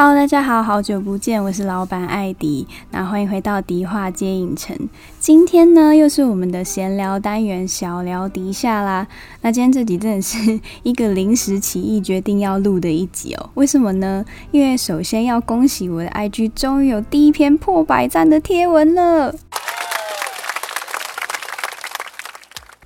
Hello，大家好，好久不见，我是老板艾迪，那欢迎回到迪化街影城。今天呢，又是我们的闲聊单元，小聊迪下啦。那今天这集真的是一个临时起意决定要录的一集哦。为什么呢？因为首先要恭喜我的 IG 终于有第一篇破百赞的贴文了。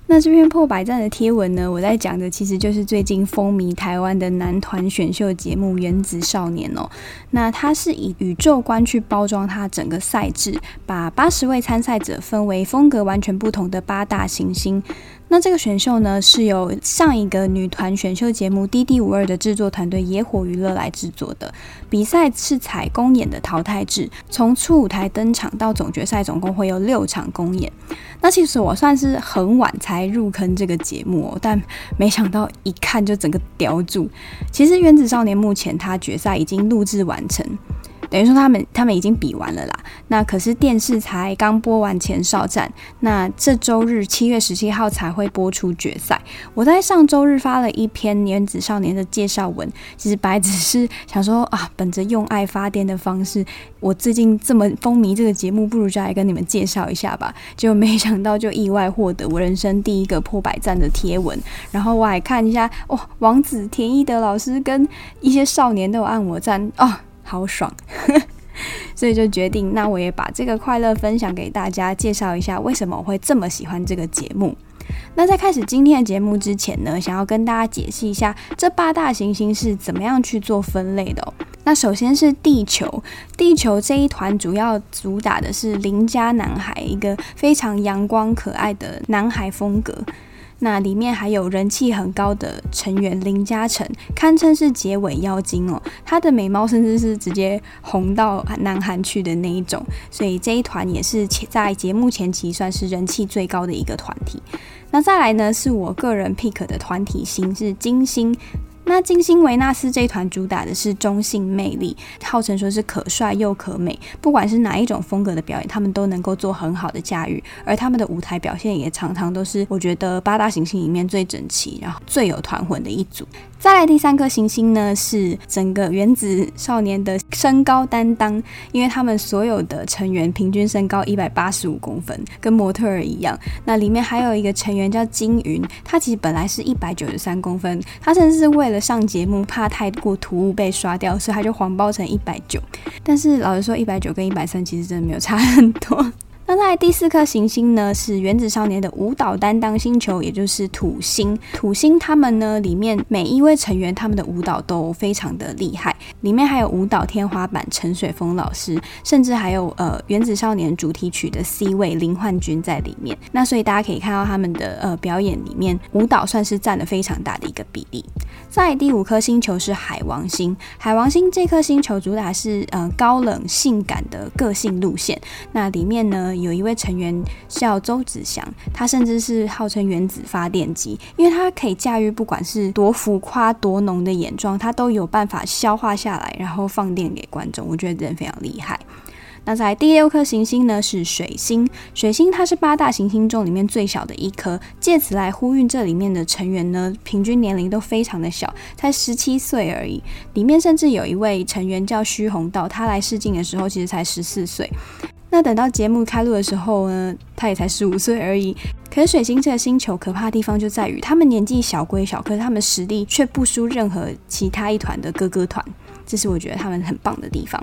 那这篇破百赞的贴文呢，我在讲的其实就是最近风靡台湾的男团选秀节目《原子少年》哦。那它是以宇宙观去包装它整个赛制，把八十位参赛者分为风格完全不同的八大行星。那这个选秀呢，是由上一个女团选秀节目《D D 五二》的制作团队野火娱乐来制作的。比赛是采公演的淘汰制，从初舞台登场到总决赛，总共会有六场公演。那其实我算是很晚才入坑这个节目哦，但没想到一看就整个叼住。其实《原子少年》目前他决赛已经录制完成。等于说他们他们已经比完了啦，那可是电视才刚播完前哨战，那这周日七月十七号才会播出决赛。我在上周日发了一篇《原子少年》的介绍文，其实白只是想说啊，本着用爱发电的方式，我最近这么风靡这个节目，不如就来跟你们介绍一下吧。就没想到就意外获得我人生第一个破百赞的贴文，然后我还看一下哦，王子田一德老师跟一些少年都有按我赞哦。好爽，所以就决定，那我也把这个快乐分享给大家，介绍一下为什么我会这么喜欢这个节目。那在开始今天的节目之前呢，想要跟大家解释一下这八大行星是怎么样去做分类的。那首先是地球，地球这一团主要主打的是邻家男孩，一个非常阳光可爱的男孩风格。那里面还有人气很高的成员林嘉诚，堪称是结尾妖精哦。他的美貌甚至是直接红到南韩去的那一种，所以这一团也是在节目前期算是人气最高的一个团体。那再来呢，是我个人 pick 的团体星是金星。那金星维纳斯这一团主打的是中性魅力，号称说是可帅又可美，不管是哪一种风格的表演，他们都能够做很好的驾驭，而他们的舞台表现也常常都是我觉得八大行星里面最整齐，然后最有团魂的一组。再来第三颗行星呢，是整个原子少年的身高担当，因为他们所有的成员平均身高一百八十五公分，跟模特儿一样。那里面还有一个成员叫金云，他其实本来是一百九十三公分，他甚至是为了上节目怕太过突兀被刷掉，所以他就谎报成一百九。但是老实说，一百九跟一百三其实真的没有差很多。那在第四颗行星呢，是原子少年的舞蹈担当星球，也就是土星。土星他们呢，里面每一位成员他们的舞蹈都非常的厉害，里面还有舞蹈天花板陈水峰老师，甚至还有呃原子少年主题曲的 C 位林焕君在里面。那所以大家可以看到他们的呃表演里面，舞蹈算是占了非常大的一个比例。在第五颗星球是海王星，海王星这颗星球主打是呃高冷性感的个性路线，那里面呢。有一位成员叫周子祥，他甚至是号称原子发电机，因为他可以驾驭不管是多浮夸多浓的眼妆，他都有办法消化下来，然后放电给观众。我觉得这人非常厉害。那在第六颗行星呢，是水星，水星它是八大行星中里面最小的一颗，借此来呼应这里面的成员呢，平均年龄都非常的小，才十七岁而已。里面甚至有一位成员叫徐宏道，他来试镜的时候其实才十四岁。那等到节目开录的时候呢，他也才十五岁而已。可是水星这个星球可怕的地方就在于，他们年纪小归小，可是他们实力却不输任何其他一团的哥哥团。这是我觉得他们很棒的地方。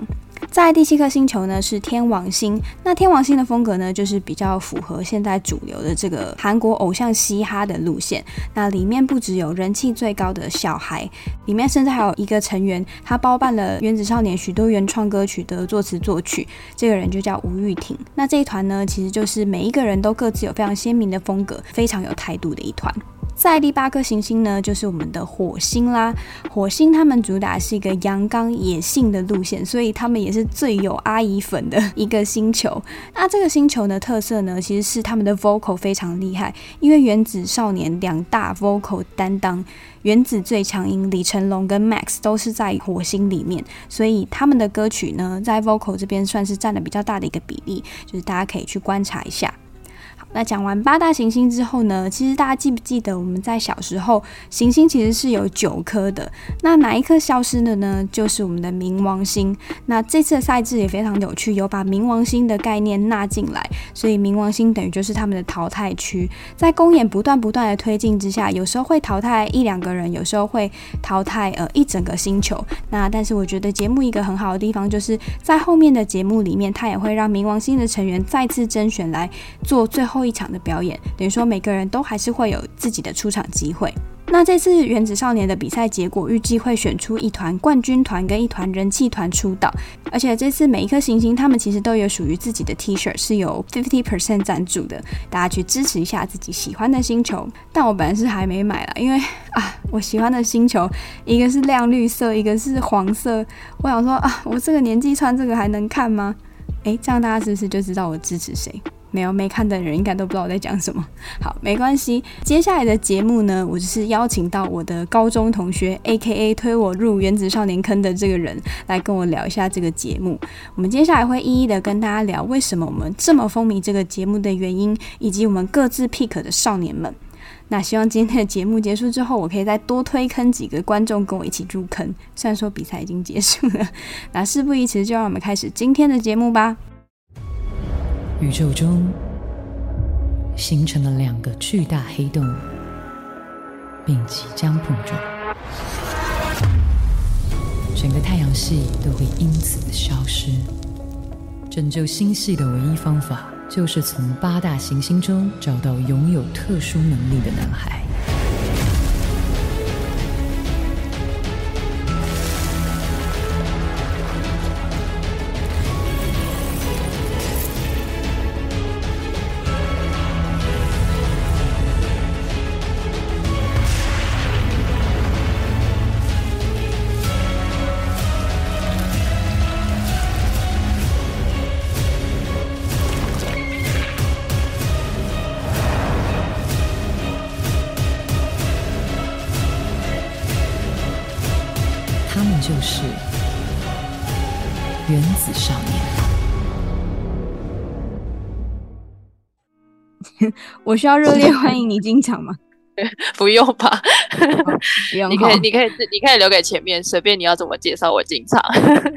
在第七颗星球呢，是天王星。那天王星的风格呢，就是比较符合现在主流的这个韩国偶像嘻哈的路线。那里面不只有人气最高的小孩，里面甚至还有一个成员，他包办了原子少年许多原创歌曲的作词作曲。这个人就叫吴玉婷。那这一团呢，其实就是每一个人都各自有非常鲜明的风格，非常有态度的一团。在第八颗行星呢，就是我们的火星啦。火星他们主打是一个阳刚野性的路线，所以他们也是最有阿姨粉的一个星球。那这个星球的特色呢，其实是他们的 vocal 非常厉害，因为原子少年两大 vocal 担当，原子最强音李成龙跟 Max 都是在火星里面，所以他们的歌曲呢，在 vocal 这边算是占了比较大的一个比例，就是大家可以去观察一下。那讲完八大行星之后呢，其实大家记不记得我们在小时候行星其实是有九颗的？那哪一颗消失了呢？就是我们的冥王星。那这次的赛制也非常有趣，有把冥王星的概念纳进来，所以冥王星等于就是他们的淘汰区。在公演不断不断的推进之下，有时候会淘汰一两个人，有时候会淘汰呃一整个星球。那但是我觉得节目一个很好的地方，就是在后面的节目里面，它也会让冥王星的成员再次甄选来做最后一场的表演，等于说每个人都还是会有自己的出场机会。那这次原子少年的比赛结果预计会选出一团冠军团跟一团人气团出道，而且这次每一颗行星他们其实都有属于自己的 T 恤，是有50%赞助的，大家去支持一下自己喜欢的星球。但我本来是还没买啦，因为 啊，我喜欢的星球一个是亮绿色，一个是黄色，我想说啊，我这个年纪穿这个还能看吗？诶，这样大家是不是就知道我支持谁？没有没看的人应该都不知道我在讲什么。好，没关系。接下来的节目呢，我就是邀请到我的高中同学，AKA 推我入原子少年坑的这个人，来跟我聊一下这个节目。我们接下来会一一的跟大家聊为什么我们这么风靡这个节目的原因，以及我们各自 pick 的少年们。那希望今天的节目结束之后，我可以再多推坑几个观众跟我一起入坑。虽然说比赛已经结束了，那事不宜迟，就让我们开始今天的节目吧。宇宙中形成了两个巨大黑洞，并即将碰撞，整个太阳系都会因此消失。拯救星系的唯一方法，就是从八大行星中找到拥有特殊能力的男孩。我需要热烈欢迎你进场吗？不用吧，哦、不用。你可以，你可以，你可以留给前面，随便你要怎么介绍我进场。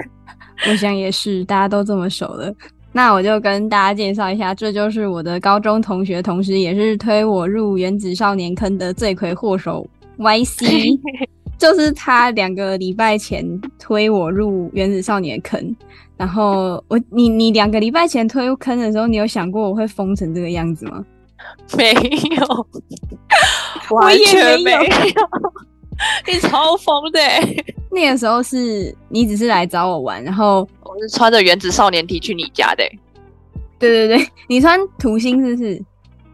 我想也是，大家都这么熟了，那我就跟大家介绍一下，这就是我的高中同学，同时也是推我入原子少年坑的罪魁祸首 YC。就是他两个礼拜前推我入原子少年坑，然后我你你两个礼拜前推坑的时候，你有想过我会疯成这个样子吗？没有，完全没有，你超疯的。那个时候是你只是来找我玩，然后我是穿着原子少年 T 去你家的。对对对，你穿土星是不是？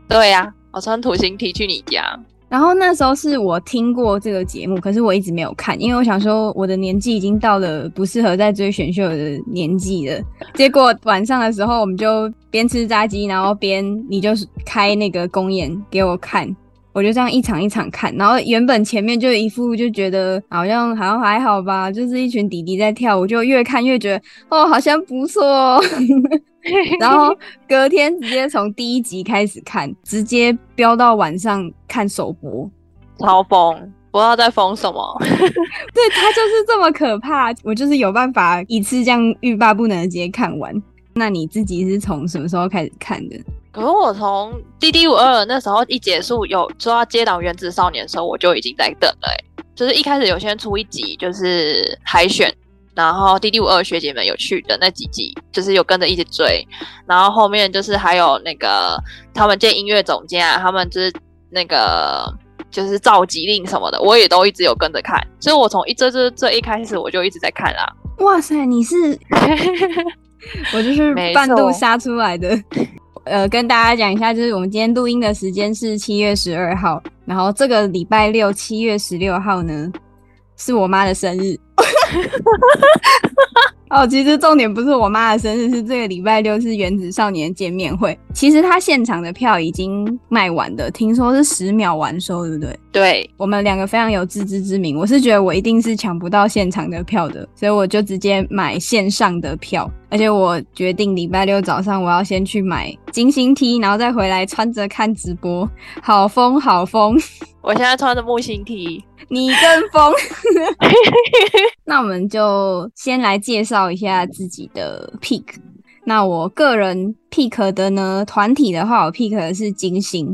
对呀、啊，我穿土星 T 去你家。然后那时候是我听过这个节目，可是我一直没有看，因为我想说我的年纪已经到了不适合再追选秀的年纪了。结果晚上的时候，我们就边吃炸鸡，然后边你就是开那个公演给我看，我就这样一场一场看。然后原本前面就一副就觉得好像好像还好吧，就是一群弟弟在跳舞，就越看越觉得哦，好像不错哦。然后隔天直接从第一集开始看，直接飙到晚上看首播，超疯！不知道在疯什么。对，他就是这么可怕，我就是有办法一次这样欲罢不能的直接看完。那你自己是从什么时候开始看的？可是我从《D D 五二》那时候一结束，有说要接档《原子少年》的时候，我就已经在等了。哎，就是一开始有先出一集，就是海选。然后 D D 五二学姐们有去的那几集，就是有跟着一起追，然后后面就是还有那个他们见音乐总监啊，他们就是那个就是召集令什么的，我也都一直有跟着看，所以我从一这这这一开始我就一直在看啦。哇塞，你是 我就是半路杀出来的。呃，跟大家讲一下，就是我们今天录音的时间是七月十二号，然后这个礼拜六七月十六号呢，是我妈的生日。哦，其实重点不是我妈的生日，是这个礼拜六是原子少年见面会。其实他现场的票已经卖完的，听说是十秒完售，对不对？对，我们两个非常有自知之明，我是觉得我一定是抢不到现场的票的，所以我就直接买线上的票。而且我决定礼拜六早上我要先去买金星 T，然后再回来穿着看直播，好疯好疯！我现在穿着木星 T，你跟风。那我们就先来介绍一下自己的 pick。那我个人 pick 的呢，团体的话，我 pick 的是金星；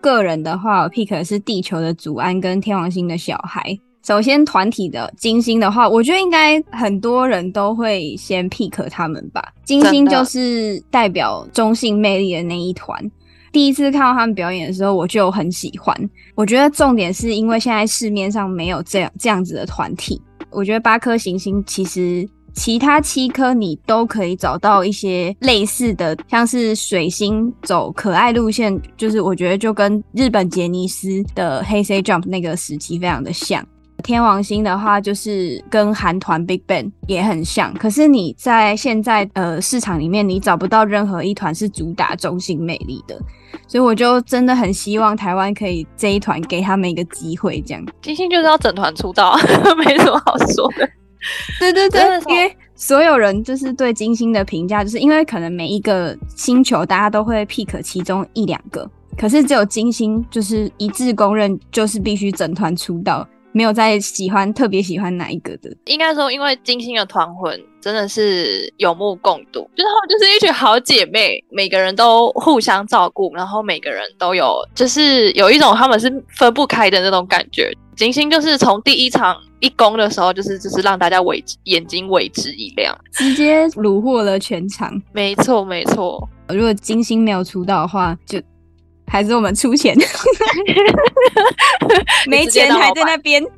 个人的话，我 pick 的是地球的祖安跟天王星的小孩。首先，团体的金星的话，我觉得应该很多人都会先 pick 他们吧。金星就是代表中性魅力的那一团。第一次看到他们表演的时候，我就很喜欢。我觉得重点是因为现在市面上没有这样这样子的团体。我觉得八颗行星其实其他七颗你都可以找到一些类似的，像是水星走可爱路线，就是我觉得就跟日本杰尼斯的黑 C Jump 那个时期非常的像。天王星的话，就是跟韩团 Big Bang 也很像，可是你在现在呃市场里面，你找不到任何一团是主打中性魅力的，所以我就真的很希望台湾可以这一团给他们一个机会，这样。金星就是要整团出道，没什么好说的。对对对，因为所有人就是对金星的评价，就是因为可能每一个星球大家都会 pick 其中一两个，可是只有金星就是一致公认，就是必须整团出道。没有在喜欢特别喜欢哪一个的，应该说，因为金星的团魂真的是有目共睹，就是他们就是一群好姐妹，每个人都互相照顾，然后每个人都有，就是有一种他们是分不开的那种感觉。金星就是从第一场一攻的时候，就是就是让大家为之眼睛为之一亮，直接虏获了全场。没错没错，如果金星没有出道的话，就。还是我们出钱，没钱还在那边。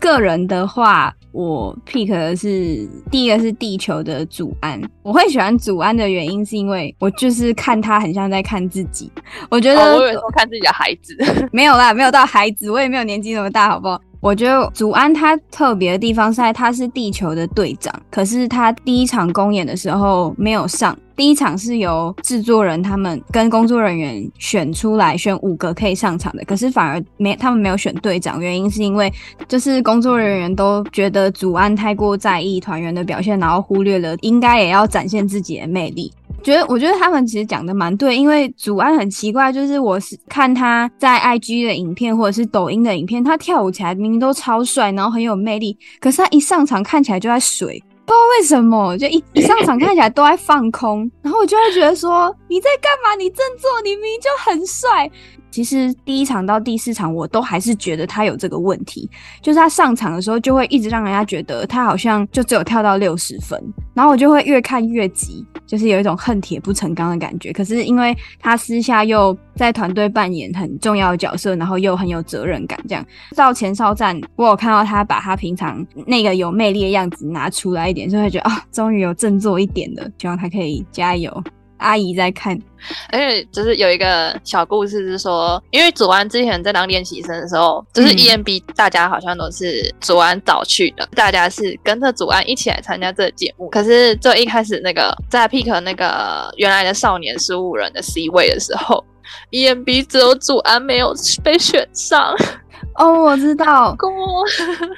个人的话，我 pick 的是第一个是地球的祖安。我会喜欢祖安的原因，是因为我就是看他很像在看自己。我觉得，哦、我有时候看自己的孩子，没有啦，没有到孩子，我也没有年纪那么大，好不好？我觉得祖安他特别的地方是在他是地球的队长，可是他第一场公演的时候没有上。第一场是由制作人他们跟工作人员选出来，选五个可以上场的，可是反而没他们没有选队长，原因是因为就是工作人员都觉得祖安太过在意团员的表现，然后忽略了应该也要展现自己的魅力。觉得我觉得他们其实讲的蛮对，因为祖安很奇怪，就是我是看他在 IG 的影片或者是抖音的影片，他跳舞起来明明都超帅，然后很有魅力，可是他一上场看起来就在水，不知道为什么，就一 一上场看起来都在放空，然后我就会觉得说你在干嘛？你振作，你明明就很帅。其实第一场到第四场，我都还是觉得他有这个问题，就是他上场的时候就会一直让人家觉得他好像就只有跳到六十分，然后我就会越看越急，就是有一种恨铁不成钢的感觉。可是因为他私下又在团队扮演很重要的角色，然后又很有责任感，这样到前哨站，我有看到他把他平常那个有魅力的样子拿出来一点，就会觉得啊，终于有振作一点了，希望他可以加油。阿姨在看，而且就是有一个小故事，是说，因为祖安之前在当练习生的时候，就是 EMB，大家好像都是祖安找去的，大家是跟着祖安一起来参加这个节目。可是最一开始那个在 pick 那个原来的少年十五人的 C 位的时候，EMB 只有祖安没有被选上。哦，我知道。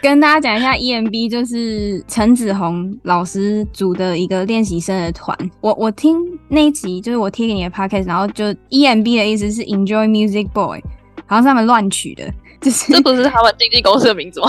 跟 大家讲一下，EMB 就是陈子红老师组的一个练习生的团。我我听那一集，就是我贴给你的 podcast，然后就 EMB 的意思是 Enjoy Music Boy，好像是他们乱取的，就是这不是他们经纪公司的名字吗？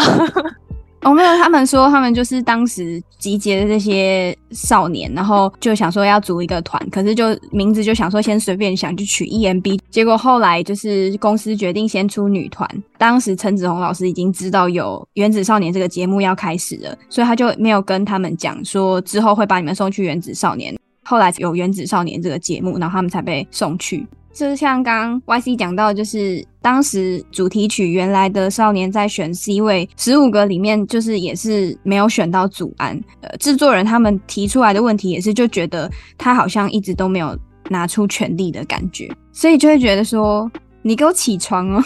哦，没有，他们说他们就是当时集结的这些少年，然后就想说要组一个团，可是就名字就想说先随便想就取 EMB，结果后来就是公司决定先出女团。当时陈子鸿老师已经知道有《原子少年》这个节目要开始了，所以他就没有跟他们讲说之后会把你们送去《原子少年》。后来有《原子少年》这个节目，然后他们才被送去。就是像刚 YC 讲到，就是当时主题曲原来的少年在选 C 位十五个里面，就是也是没有选到祖安。呃，制作人他们提出来的问题也是，就觉得他好像一直都没有拿出全力的感觉，所以就会觉得说，你给我起床哦！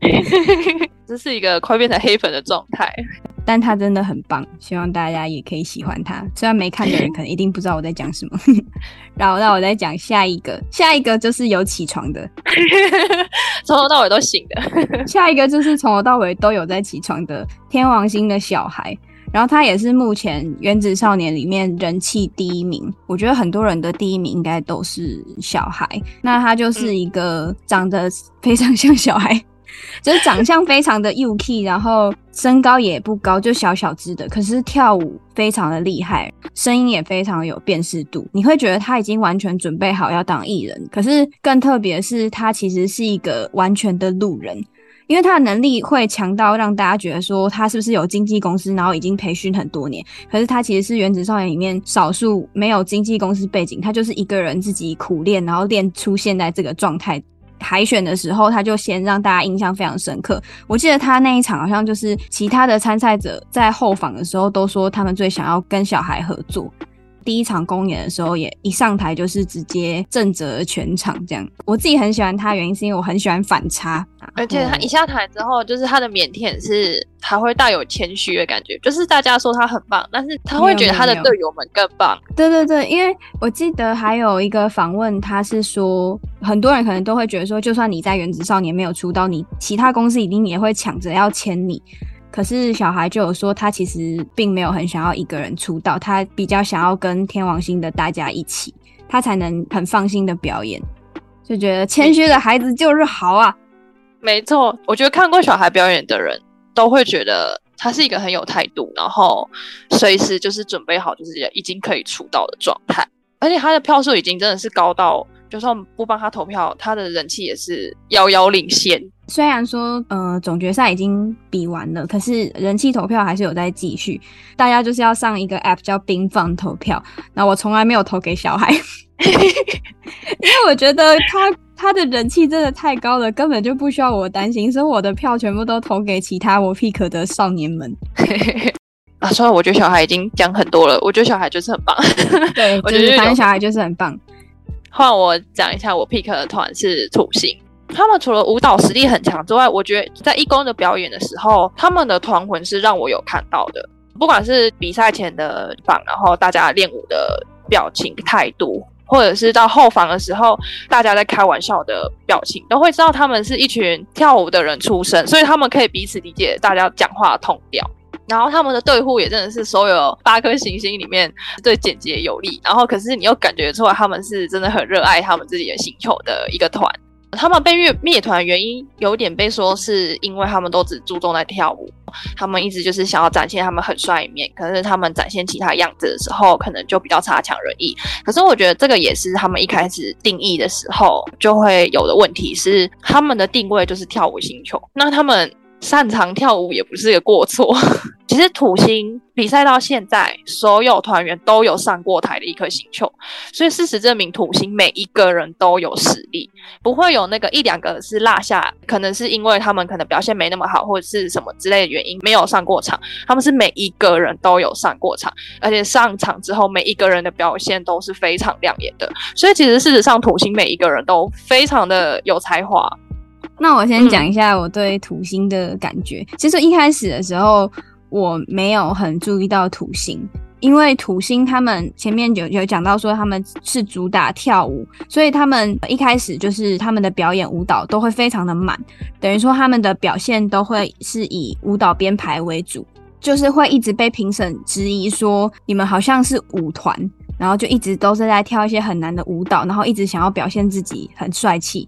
这是一个快变成黑粉的状态。但他真的很棒，希望大家也可以喜欢他。虽然没看的人可能一定不知道我在讲什么，然后让我再讲下一个，下一个就是有起床的，从头到尾都醒的。下一个就是从头到尾都有在起床的天王星的小孩，然后他也是目前原子少年里面人气第一名。我觉得很多人的第一名应该都是小孩，那他就是一个长得非常像小孩。就是长相非常的幼气，然后身高也不高，就小小只的。可是跳舞非常的厉害，声音也非常有辨识度。你会觉得他已经完全准备好要当艺人。可是更特别是，他其实是一个完全的路人，因为他的能力会强到让大家觉得说他是不是有经纪公司，然后已经培训很多年。可是他其实是原子少年里面少数没有经纪公司背景，他就是一个人自己苦练，然后练出现在这个状态。海选的时候，他就先让大家印象非常深刻。我记得他那一场好像就是其他的参赛者在后访的时候都说，他们最想要跟小孩合作。第一场公演的时候，也一上台就是直接震慑全场，这样。我自己很喜欢他，原因是因为我很喜欢反差，而且他一下台之后，就是他的腼腆是还会带有谦虚的感觉，就是大家说他很棒，但是他会觉得他的队友们更棒。对对对，因为我记得还有一个访问，他是说很多人可能都会觉得说，就算你在原子少年没有出道，你其他公司一定也会抢着要签你。可是小孩就有说，他其实并没有很想要一个人出道，他比较想要跟天王星的大家一起，他才能很放心的表演。就觉得谦虚的孩子就是好啊。没错，我觉得看过小孩表演的人都会觉得他是一个很有态度，然后随时就是准备好，就是已经可以出道的状态。而且他的票数已经真的是高到，就算不帮他投票，他的人气也是遥遥领先。虽然说，呃，总决赛已经比完了，可是人气投票还是有在继续。大家就是要上一个 app 叫冰放投票。那我从来没有投给小孩，因为我觉得他他的人气真的太高了，根本就不需要我担心，所以我的票全部都投给其他我 pick 的少年们。啊，算了我觉得小孩已经讲很多了，我觉得小孩就是很棒。对，我觉得反正小孩就是很棒。换我讲一下，我 pick 的团是土星。他们除了舞蹈实力很强之外，我觉得在一公的表演的时候，他们的团魂是让我有看到的。不管是比赛前的访，然后大家练舞的表情态度，或者是到后访的时候，大家在开玩笑的表情，都会知道他们是一群跳舞的人出身，所以他们可以彼此理解大家讲话的 tone 调。然后他们的队呼也真的是所有八颗行星里面最简洁有力。然后可是你又感觉出来他们是真的很热爱他们自己的星球的一个团。他们被灭灭团的原因有点被说是因为他们都只注重在跳舞，他们一直就是想要展现他们很帅一面，可是他们展现其他样子的时候，可能就比较差强人意。可是我觉得这个也是他们一开始定义的时候就会有的问题，是他们的定位就是跳舞星球，那他们。擅长跳舞也不是一个过错。其实土星比赛到现在，所有团员都有上过台的一颗星球，所以事实证明土星每一个人都有实力，不会有那个一两个是落下，可能是因为他们可能表现没那么好，或者是什么之类的原因没有上过场。他们是每一个人都有上过场，而且上场之后每一个人的表现都是非常亮眼的。所以其实事实上土星每一个人都非常的有才华。那我先讲一下我对土星的感觉。其实一开始的时候，我没有很注意到土星，因为土星他们前面有有讲到说他们是主打跳舞，所以他们一开始就是他们的表演舞蹈都会非常的满，等于说他们的表现都会是以舞蹈编排为主，就是会一直被评审质疑说你们好像是舞团，然后就一直都是在跳一些很难的舞蹈，然后一直想要表现自己很帅气。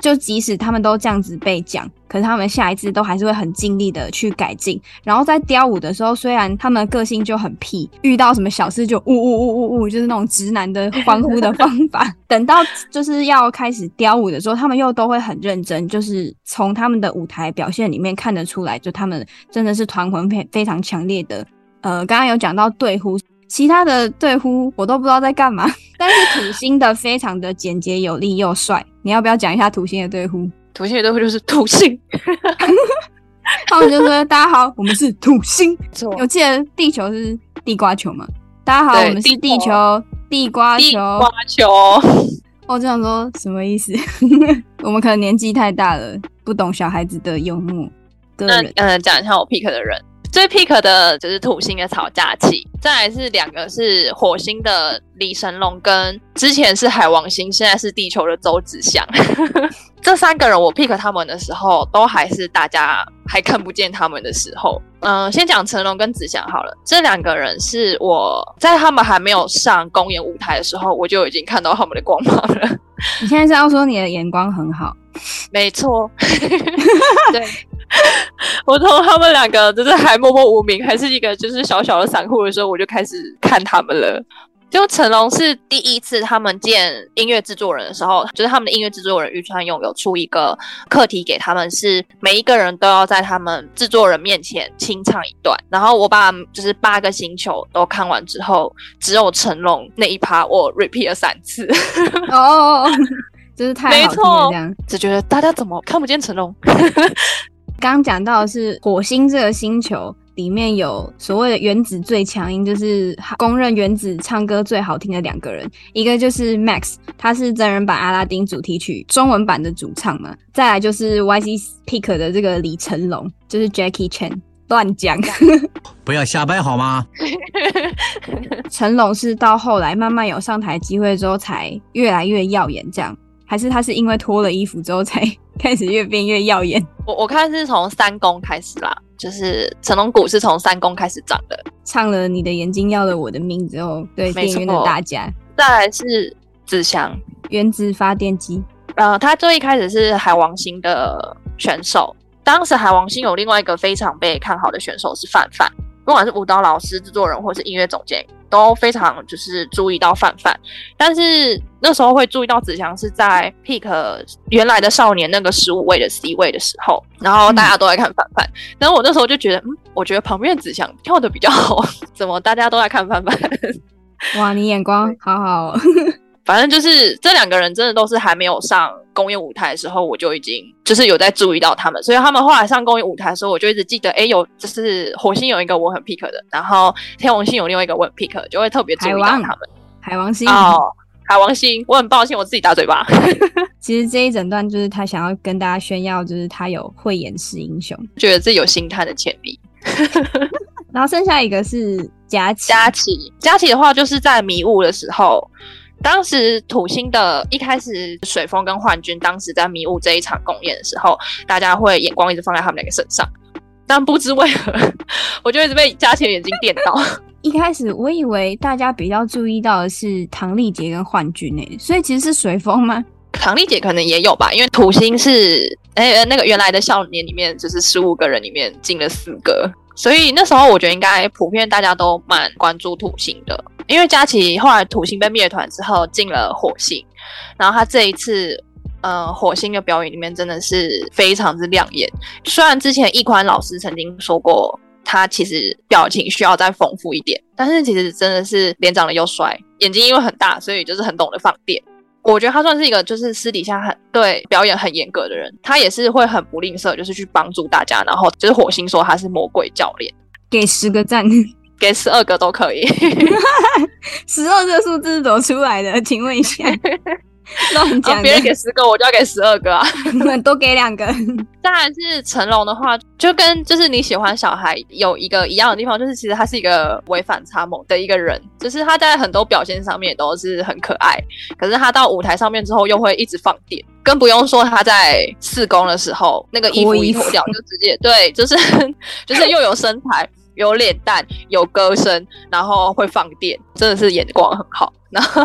就即使他们都这样子被讲，可是他们下一次都还是会很尽力的去改进。然后在雕舞的时候，虽然他们个性就很屁，遇到什么小事就呜呜呜呜呜，就是那种直男的欢呼的方法。等到就是要开始雕舞的时候，他们又都会很认真，就是从他们的舞台表现里面看得出来，就他们真的是团魂非非常强烈的。呃，刚刚有讲到对呼。其他的对呼我都不知道在干嘛，但是土星的非常的简洁有力又帅。你要不要讲一下土星的对呼？土星的对呼就是土星，他们就说：“大家好，我们是土星。”我记得地球是地瓜球嘛？大家好，我们是地球地瓜球。地瓜球。我这样说什么意思？我们可能年纪太大了，不懂小孩子的幽默。个人，嗯，讲一下我 pick 的人。最 pick 的就是土星的曹佳琪，再来是两个是火星的李神龙，跟之前是海王星，现在是地球的周子祥。这三个人我 pick 他们的时候，都还是大家还看不见他们的时候。嗯、呃，先讲成龙跟子祥好了，这两个人是我在他们还没有上公演舞台的时候，我就已经看到他们的光芒了。你现在是要说你的眼光很好？没错，对。我从他们两个就是还默默无名，还是一个就是小小的散户的时候，我就开始看他们了。就成龙是第一次他们见音乐制作人的时候，就是他们的音乐制作人于川勇有出一个课题给他们，是每一个人都要在他们制作人面前清唱一段。然后我把就是八个星球都看完之后，只有成龙那一趴我 repeat 了三次。哦，真是太好听了，这样只觉得大家怎么看不见成龙？刚讲到的是火星这个星球里面有所谓的原子最强音，就是公认原子唱歌最好听的两个人，一个就是 Max，他是真人版阿拉丁主题曲中文版的主唱嘛，再来就是 YC Pick 的这个李成龙，就是 Jackie Chan，乱讲，不要瞎掰好吗？成龙是到后来慢慢有上台机会之后，才越来越耀眼，这样。还是他是因为脱了衣服之后才 开始越变越耀眼？我我看是从三公开始啦，就是成龙谷是从三公开始长的。唱了你的眼睛要了我的命之后，对电影院的大家。再来是子祥，原子发电机。呃，他最一开始是海王星的选手，当时海王星有另外一个非常被看好的选手是范范，不管是舞蹈老师、制作人或是音乐总监。都非常就是注意到范范，但是那时候会注意到子祥是在 pick 原来的少年那个十五位的 C 位的时候，然后大家都在看范范，然后我那时候就觉得，嗯，我觉得旁边的子祥跳的比较好，怎么大家都在看范范？哇，你眼光好好哦。反正就是这两个人真的都是还没有上公演舞台的时候，我就已经就是有在注意到他们，所以他们后来上公演舞台的时候，我就一直记得，哎，有就是火星有一个我很 pick 的，然后天王星有另外一个我很 pick，就会特别注意到他们。海王星哦，海王星，我很抱歉，我自己打嘴巴。其实这一整段就是他想要跟大家炫耀，就是他有慧眼识英雄，觉得自己有星探的潜力。然后剩下一个是佳琪，佳琪，佳琪的话就是在迷雾的时候。当时土星的一开始，水风跟幻君当时在迷雾这一场公演的时候，大家会眼光一直放在他们两个身上，但不知为何，我就一直被佳琪的眼睛电到。一开始我以为大家比较注意到的是唐丽杰跟幻君诶，所以其实是水风吗？唐丽杰可能也有吧，因为土星是哎、欸、那个原来的少年里面，就是十五个人里面进了四个，所以那时候我觉得应该普遍大家都蛮关注土星的。因为佳琪后来土星被灭团之后进了火星，然后他这一次，呃，火星的表演里面真的是非常之亮眼。虽然之前易宽老师曾经说过，他其实表情需要再丰富一点，但是其实真的是脸长得又帅，眼睛因为很大，所以就是很懂得放电。我觉得他算是一个就是私底下很对表演很严格的人，他也是会很不吝啬，就是去帮助大家。然后就是火星说他是魔鬼教练，给十个赞。给十二个都可以，十二这个数字是怎么出来的？请问一下，乱讲。别人给十个，我就要给十二个啊！你们多给两个。当然是成龙的话，就跟就是你喜欢小孩有一个一样的地方，就是其实他是一个违反差萌的一个人，就是他在很多表现上面都是很可爱，可是他到舞台上面之后又会一直放电，更不用说他在四公的时候那个衣服一脱掉就直接对，就是就是又有身材。有脸蛋，有歌声，然后会放电，真的是眼光很好。然后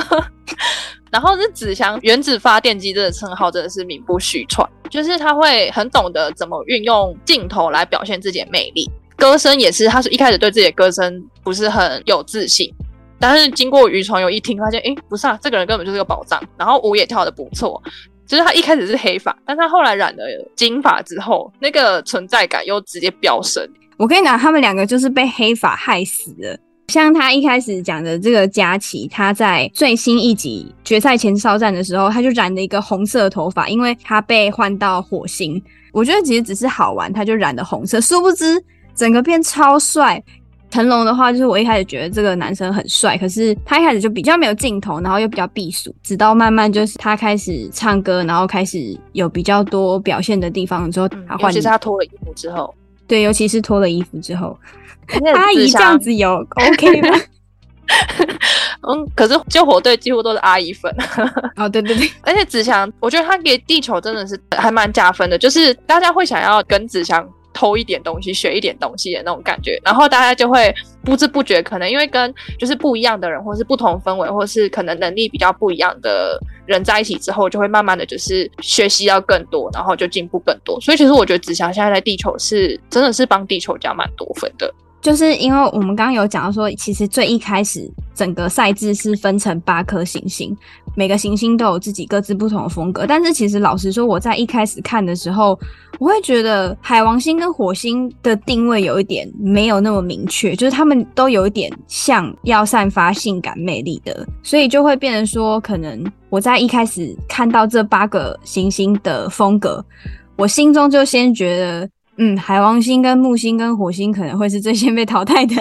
然后是子祥原子发电机这个称号真的是名不虚传，就是他会很懂得怎么运用镜头来表现自己的魅力。歌声也是，他是一开始对自己的歌声不是很有自信，但是经过于传友一听，发现诶不是啊，这个人根本就是个宝藏。然后舞也跳得不错，就是他一开始是黑发，但他后来染了金发之后，那个存在感又直接飙升。我跟你讲，他们两个就是被黑发害死了。像他一开始讲的这个佳琪，他在最新一集决赛前哨战的时候，他就染了一个红色的头发，因为他被换到火星。我觉得其实只是好玩，他就染的红色，殊不知。整个变超帅，成龙的话就是我一开始觉得这个男生很帅，可是他一开始就比较没有镜头，然后又比较避暑，直到慢慢就是他开始唱歌，然后开始有比较多表现的地方之后，他换，尤其是他脱了衣服之后，对，尤其是脱了衣服之后，阿姨这样子有 OK 吗？嗯，可是救火队几乎都是阿姨粉哦，对对对，而且子祥，我觉得他给地球真的是还蛮加分的，就是大家会想要跟子祥。偷一点东西，学一点东西的那种感觉，然后大家就会不知不觉，可能因为跟就是不一样的人，或是不同氛围，或是可能能力比较不一样的人在一起之后，就会慢慢的就是学习到更多，然后就进步更多。所以其实我觉得子祥现在在地球是真的是帮地球加蛮多分的。就是因为我们刚刚有讲到说，其实最一开始整个赛制是分成八颗行星，每个行星都有自己各自不同的风格。但是其实老实说，我在一开始看的时候，我会觉得海王星跟火星的定位有一点没有那么明确，就是他们都有一点像要散发性感魅力的，所以就会变成说，可能我在一开始看到这八个行星的风格，我心中就先觉得。嗯，海王星跟木星跟火星可能会是最先被淘汰的。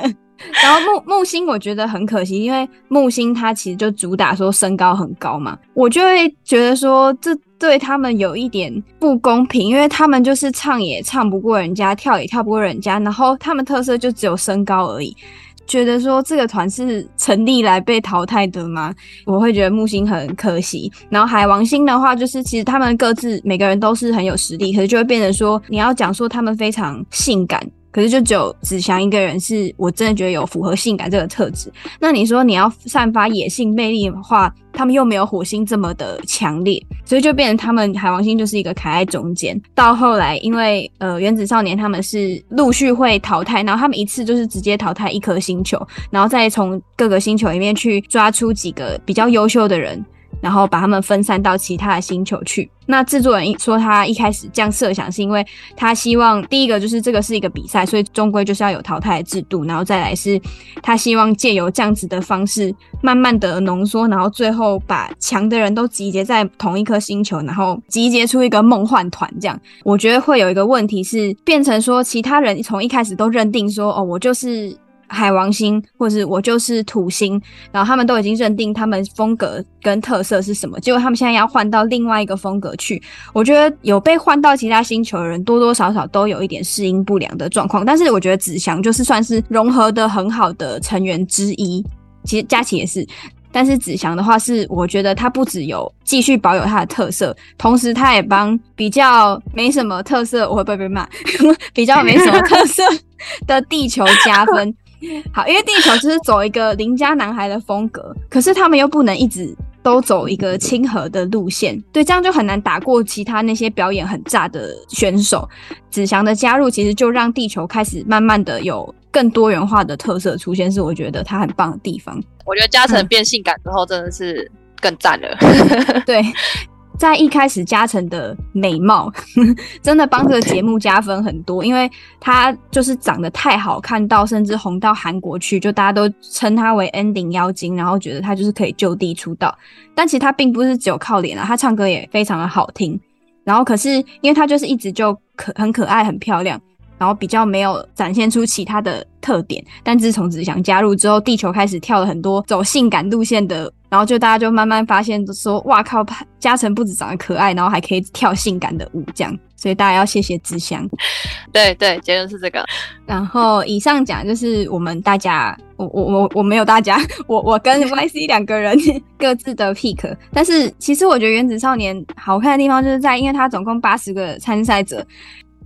然后木木星我觉得很可惜，因为木星它其实就主打说身高很高嘛，我就会觉得说这对他们有一点不公平，因为他们就是唱也唱不过人家，跳也跳不过人家，然后他们特色就只有身高而已。觉得说这个团是成立来被淘汰的吗？我会觉得木星很可惜。然后海王星的话，就是其实他们各自每个人都是很有实力，可是就会变成说你要讲说他们非常性感。可是就只有子祥一个人是我真的觉得有符合性感这个特质。那你说你要散发野性魅力的话，他们又没有火星这么的强烈，所以就变成他们海王星就是一个卡在中间。到后来，因为呃原子少年他们是陆续会淘汰，然后他们一次就是直接淘汰一颗星球，然后再从各个星球里面去抓出几个比较优秀的人。然后把他们分散到其他的星球去。那制作人说他一开始这样设想，是因为他希望第一个就是这个是一个比赛，所以终归就是要有淘汰制度。然后再来是，他希望借由这样子的方式，慢慢的浓缩，然后最后把强的人都集结在同一颗星球，然后集结出一个梦幻团。这样，我觉得会有一个问题是，变成说其他人从一开始都认定说，哦，我就是。海王星，或是我就是土星，然后他们都已经认定他们风格跟特色是什么，结果他们现在要换到另外一个风格去。我觉得有被换到其他星球的人，多多少少都有一点适应不良的状况。但是我觉得子祥就是算是融合的很好的成员之一，其实佳琪也是。但是子祥的话是，我觉得他不只有继续保有他的特色，同时他也帮比较没什么特色，我会被被骂？比较没什么特色的地球加分。好，因为地球就是走一个邻家男孩的风格，可是他们又不能一直都走一个亲和的路线，对，这样就很难打过其他那些表演很炸的选手。子祥的加入其实就让地球开始慢慢的有更多元化的特色出现，是我觉得他很棒的地方。我觉得嘉诚变性感之后真的是更赞了，嗯、对。在一开始，嘉诚的美貌呵呵 真的帮这个节目加分很多，因为他就是长得太好看到，甚至红到韩国去，就大家都称他为 ending 妖精，然后觉得他就是可以就地出道。但其实他并不是只有靠脸啊，他唱歌也非常的好听。然后可是因为他就是一直就可很可爱、很漂亮。然后比较没有展现出其他的特点，但自从子祥加入之后，地球开始跳了很多走性感路线的，然后就大家就慢慢发现说，哇靠，嘉诚不止长得可爱，然后还可以跳性感的舞，这样，所以大家要谢谢子祥。对对，结论是这个。然后以上讲就是我们大家，我我我我没有大家，我我跟 YC 两个人各自的 pick，但是其实我觉得原子少年好看的地方就是在，因为他总共八十个参赛者。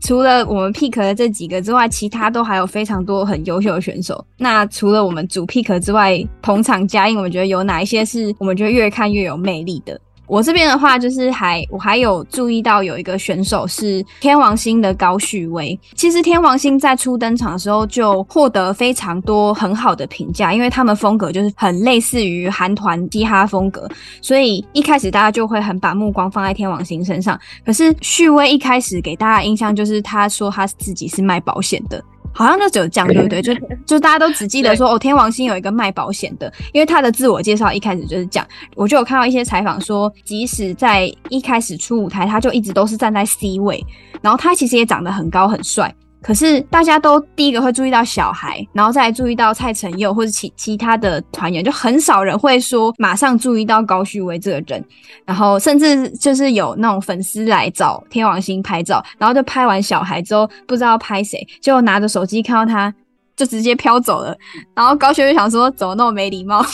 除了我们 pick 的这几个之外，其他都还有非常多很优秀的选手。那除了我们主 pick 之外，同场加映，我们觉得有哪一些是我们觉得越看越有魅力的？我这边的话，就是还我还有注意到有一个选手是天王星的高旭威。其实天王星在初登场的时候就获得非常多很好的评价，因为他们风格就是很类似于韩团嘻哈风格，所以一开始大家就会很把目光放在天王星身上。可是旭威一开始给大家印象就是他说他自己是卖保险的。好像就只有这样，对不对？就就大家都只记得说，哦，天王星有一个卖保险的，因为他的自我介绍一开始就是讲，我就有看到一些采访说，即使在一开始出舞台，他就一直都是站在 C 位，然后他其实也长得很高很帅。可是大家都第一个会注意到小孩，然后再注意到蔡成佑或者其其他的团员，就很少人会说马上注意到高旭威这个人。然后甚至就是有那种粉丝来找天王星拍照，然后就拍完小孩之后不知道拍谁，就拿着手机看到他就直接飘走了。然后高旭威想说怎么那么没礼貌。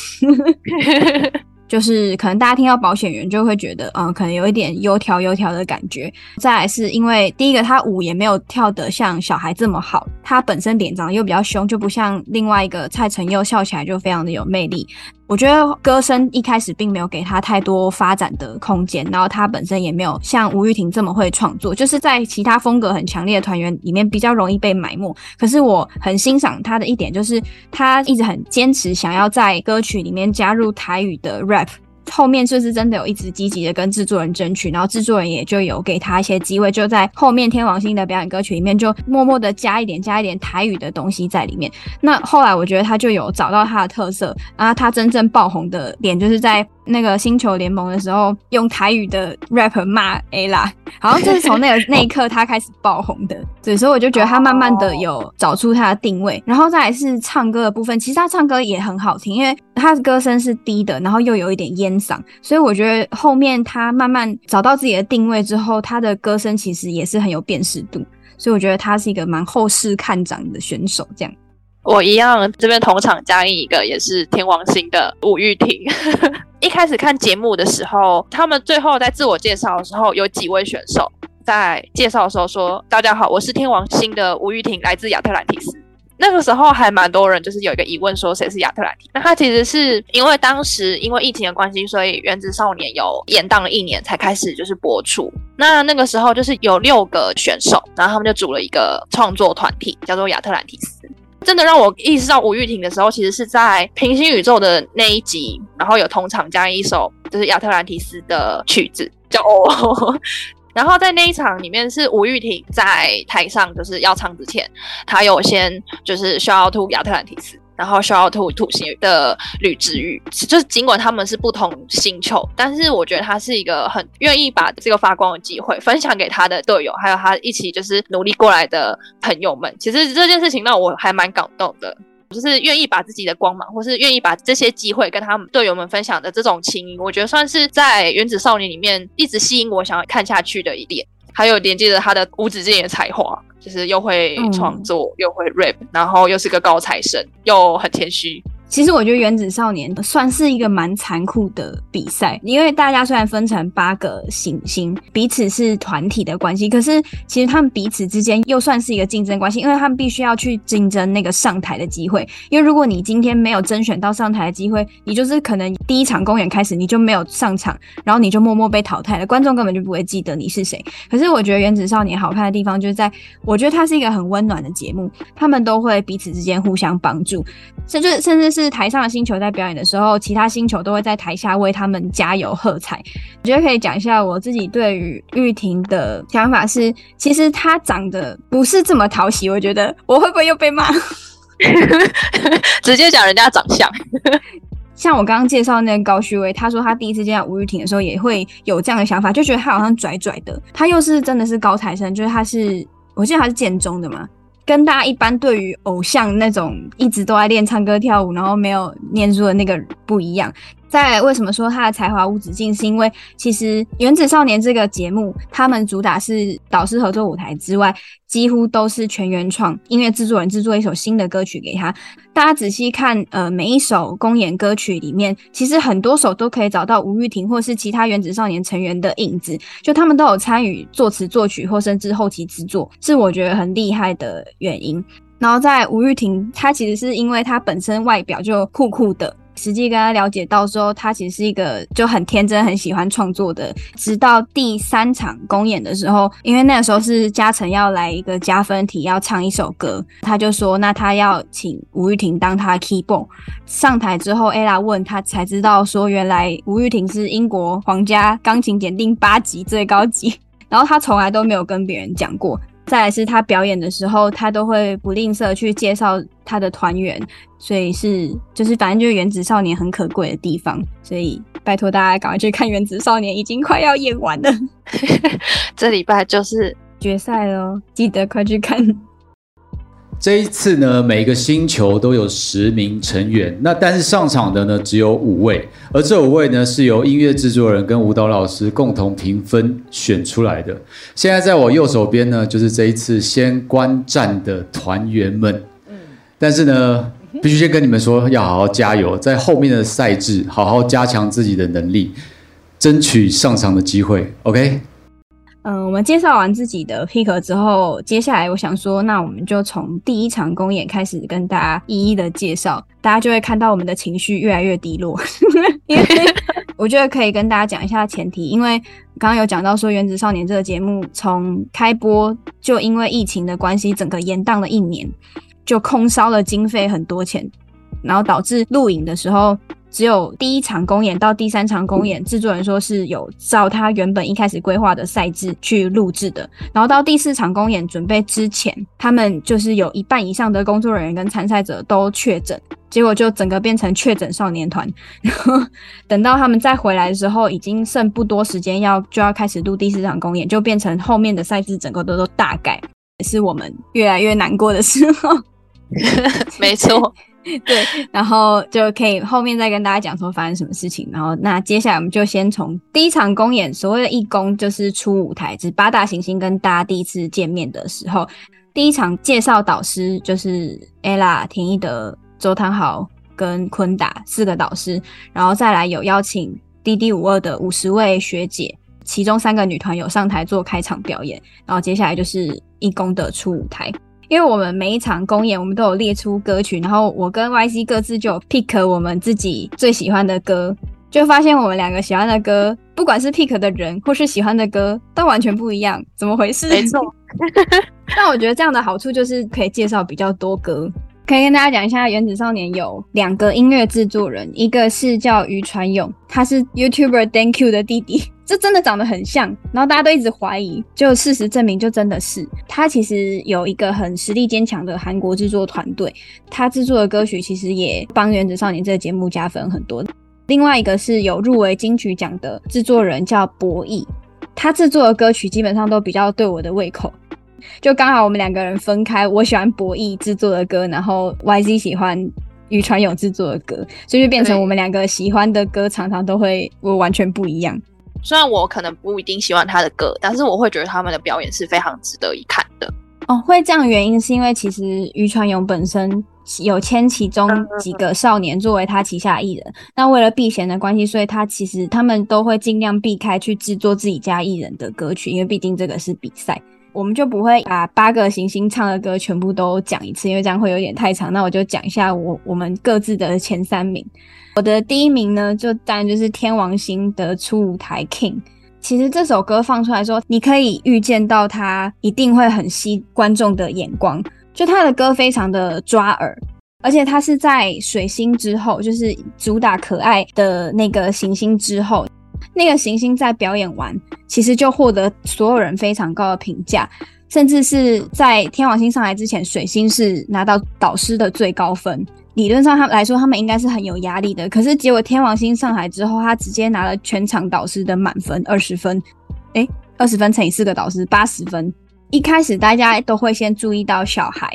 就是可能大家听到保险员就会觉得，嗯，可能有一点油条油条的感觉。再来是因为第一个他舞也没有跳得像小孩这么好，他本身脸长得又比较凶，就不像另外一个蔡承佑笑起来就非常的有魅力。我觉得歌声一开始并没有给他太多发展的空间，然后他本身也没有像吴玉婷这么会创作，就是在其他风格很强烈的团员里面比较容易被埋没。可是我很欣赏他的一点就是，他一直很坚持想要在歌曲里面加入台语的 rap。后面就是真的有一直积极的跟制作人争取，然后制作人也就有给他一些机会，就在后面天王星的表演歌曲里面就默默的加一点加一点台语的东西在里面。那后来我觉得他就有找到他的特色，然后他真正爆红的点就是在。那个星球联盟的时候，用台语的 rap 骂 Ella，好像就是从那个那一刻他开始爆红的。对，所以我就觉得他慢慢的有找出他的定位，然后再来是唱歌的部分，其实他唱歌也很好听，因为他的歌声是低的，然后又有一点烟所以我觉得后面他慢慢找到自己的定位之后，他的歌声其实也是很有辨识度，所以我觉得他是一个蛮后世看涨的选手，这样。我一样，这边同场加映一个，也是天王星的吴玉婷。一开始看节目的时候，他们最后在自我介绍的时候，有几位选手在介绍的时候说：“大家好，我是天王星的吴玉婷，来自亚特兰蒂斯。”那个时候还蛮多人就是有一个疑问，说谁是亚特兰蒂？那他其实是因为当时因为疫情的关系，所以《原子少年》有延宕了一年才开始就是播出。那那个时候就是有六个选手，然后他们就组了一个创作团体，叫做亚特兰蒂斯。真的让我意识到吴玉婷的时候，其实是在平行宇宙的那一集，然后有同场加一首就是亚特兰蒂斯的曲子，叫哦。然后在那一场里面，是吴玉婷在台上就是要唱之前，她有先就是 shout out to 亚特兰蒂斯。然后 shout out to 土星的吕志玉，就是尽管他们是不同星球，但是我觉得他是一个很愿意把这个发光的机会分享给他的队友，还有他一起就是努力过来的朋友们。其实这件事情让我还蛮感动的，就是愿意把自己的光芒，或是愿意把这些机会跟他们队友们分享的这种情谊，我觉得算是在原子少年里面一直吸引我想要看下去的一点。还有连接着他的无止境的才华。就是又会创作，嗯、又会 rap，然后又是个高材生，又很谦虚。其实我觉得《原子少年》算是一个蛮残酷的比赛，因为大家虽然分成八个行星，彼此是团体的关系，可是其实他们彼此之间又算是一个竞争关系，因为他们必须要去竞争那个上台的机会。因为如果你今天没有甄选到上台的机会，你就是可能第一场公演开始你就没有上场，然后你就默默被淘汰了，观众根本就不会记得你是谁。可是我觉得《原子少年》好看的地方就是在，我觉得它是一个很温暖的节目，他们都会彼此之间互相帮助，甚至甚至是。是台上的星球在表演的时候，其他星球都会在台下为他们加油喝彩。我觉得可以讲一下我自己对于玉婷的想法是，其实她长得不是这么讨喜。我觉得我会不会又被骂？直接讲人家长相。像我刚刚介绍那个高旭威，他说他第一次见到吴玉婷的时候也会有这样的想法，就觉得他好像拽拽的。他又是真的是高材生，就是他是，我记得他是建中的嘛。跟大家一般对于偶像那种一直都在练唱歌跳舞，然后没有念书的那个不一样。在为什么说他的才华无止境，是因为其实《原子少年》这个节目，他们主打是导师合作舞台之外，几乎都是全原创音乐制作人制作一首新的歌曲给他。大家仔细看，呃，每一首公演歌曲里面，其实很多首都可以找到吴玉婷或是其他原子少年成员的影子，就他们都有参与作词作曲或甚至后期制作，是我觉得很厉害的原因。然后在吴玉婷，她其实是因为她本身外表就酷酷的。实际跟他了解到说，他其实是一个就很天真、很喜欢创作的。直到第三场公演的时候，因为那个时候是嘉诚要来一个加分题，要唱一首歌，他就说，那他要请吴玉婷当他 keyboard。上台之后，Ella 问他才知道说，原来吴玉婷是英国皇家钢琴检定八级最高级，然后他从来都没有跟别人讲过。再来是他表演的时候，他都会不吝啬去介绍他的团员，所以是就是反正就是《原子少年》很可贵的地方，所以拜托大家赶快去看《原子少年》，已经快要演完了，这礼拜就是决赛了，记得快去看。这一次呢，每一个星球都有十名成员，那但是上场的呢只有五位，而这五位呢是由音乐制作人跟舞蹈老师共同评分选出来的。现在在我右手边呢，就是这一次先观战的团员们。但是呢，必须先跟你们说，要好好加油，在后面的赛制好好加强自己的能力，争取上场的机会。OK。嗯，我们介绍完自己的 pick 之后，接下来我想说，那我们就从第一场公演开始跟大家一一的介绍，大家就会看到我们的情绪越来越低落。因为 我觉得可以跟大家讲一下前提，因为刚刚有讲到说《原子少年》这个节目从开播就因为疫情的关系，整个延宕了一年，就空烧了经费很多钱，然后导致录影的时候。只有第一场公演到第三场公演，制作人说是有照他原本一开始规划的赛制去录制的。然后到第四场公演准备之前，他们就是有一半以上的工作人员跟参赛者都确诊，结果就整个变成确诊少年团。然后等到他们再回来的时候，已经剩不多时间要就要开始录第四场公演，就变成后面的赛制整个都都大改，也是我们越来越难过的时候。没错。对，然后就可以后面再跟大家讲说发生什么事情。然后那接下来我们就先从第一场公演，所谓的义工就是出舞台，是八大行星跟大家第一次见面的时候。第一场介绍导师就是 Ella、田一德、周汤豪跟坤达四个导师，然后再来有邀请 DD 五二的五十位学姐，其中三个女团有上台做开场表演。然后接下来就是义工的出舞台。因为我们每一场公演，我们都有列出歌曲，然后我跟 YC 各自就有 pick 我们自己最喜欢的歌，就发现我们两个喜欢的歌，不管是 pick 的人或是喜欢的歌，都完全不一样，怎么回事？没错。但我觉得这样的好处就是可以介绍比较多歌，可以跟大家讲一下，原子少年有两个音乐制作人，一个是叫于传勇，他是 YouTuber Thank You 的弟弟。这真的长得很像，然后大家都一直怀疑，就事实证明就真的是他。其实有一个很实力坚强的韩国制作团队，他制作的歌曲其实也帮《原子少年》这个节目加分很多。另外一个是有入围金曲奖的制作人叫博弈，他制作的歌曲基本上都比较对我的胃口。就刚好我们两个人分开，我喜欢博弈制作的歌，然后 YZ 喜欢宇传勇制作的歌，所以就变成我们两个喜欢的歌常常都会我完全不一样。虽然我可能不一定喜欢他的歌，但是我会觉得他们的表演是非常值得一看的。哦，会这样原因是因为其实于传勇本身有签其中几个少年作为他旗下艺人，那为了避嫌的关系，所以他其实他们都会尽量避开去制作自己家艺人的歌曲，因为毕竟这个是比赛。我们就不会把八个行星唱的歌全部都讲一次，因为这样会有点太长。那我就讲一下我我们各自的前三名。我的第一名呢，就当然就是天王星的初舞台 King。其实这首歌放出来说，你可以预见到它一定会很吸观众的眼光。就他的歌非常的抓耳，而且他是在水星之后，就是主打可爱的那个行星之后。那个行星在表演完，其实就获得所有人非常高的评价，甚至是在天王星上来之前，水星是拿到导师的最高分。理论上他来说，他们应该是很有压力的。可是结果天王星上来之后，他直接拿了全场导师的满分，二十分。诶，二十分乘以四个导师，八十分。一开始大家都会先注意到小孩。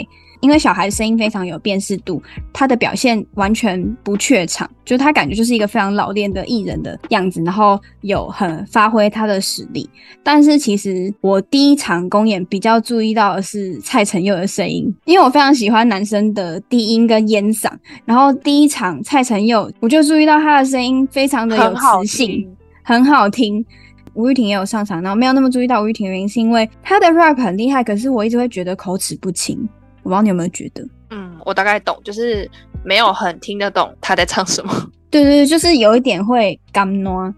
因为小孩的声音非常有辨识度，他的表现完全不怯场，就他感觉就是一个非常老练的艺人的样子，然后有很发挥他的实力。但是其实我第一场公演比较注意到的是蔡成佑的声音，因为我非常喜欢男生的低音跟烟嗓，然后第一场蔡成佑我就注意到他的声音非常的有磁性，很好听。很好听吴玉婷也有上场，然后没有那么注意到吴玉婷的原因是因为她的 rap 很厉害，可是我一直会觉得口齿不清。我不知道你有没有觉得？嗯，我大概懂，就是没有很听得懂他在唱什么。对对对，就是有一点会干糯。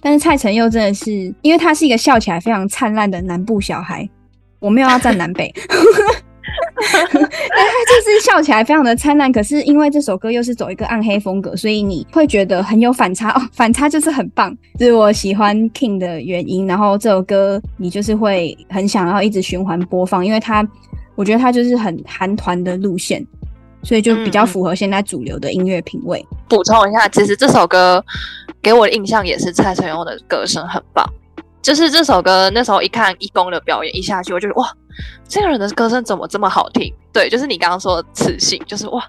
但是蔡成佑真的是，因为他是一个笑起来非常灿烂的南部小孩，我没有要站南北。但他就是笑起来非常的灿烂，可是因为这首歌又是走一个暗黑风格，所以你会觉得很有反差哦，反差就是很棒，这是我喜欢 King 的原因。然后这首歌你就是会很想要一直循环播放，因为他我觉得他就是很韩团的路线，所以就比较符合现在主流的音乐品味。补充一下，其实这首歌给我的印象也是蔡成佑的歌声很棒。就是这首歌，那时候一看一公的表演一下去，我就觉得哇，这个人的歌声怎么这么好听？对，就是你刚刚说的磁性，就是哇，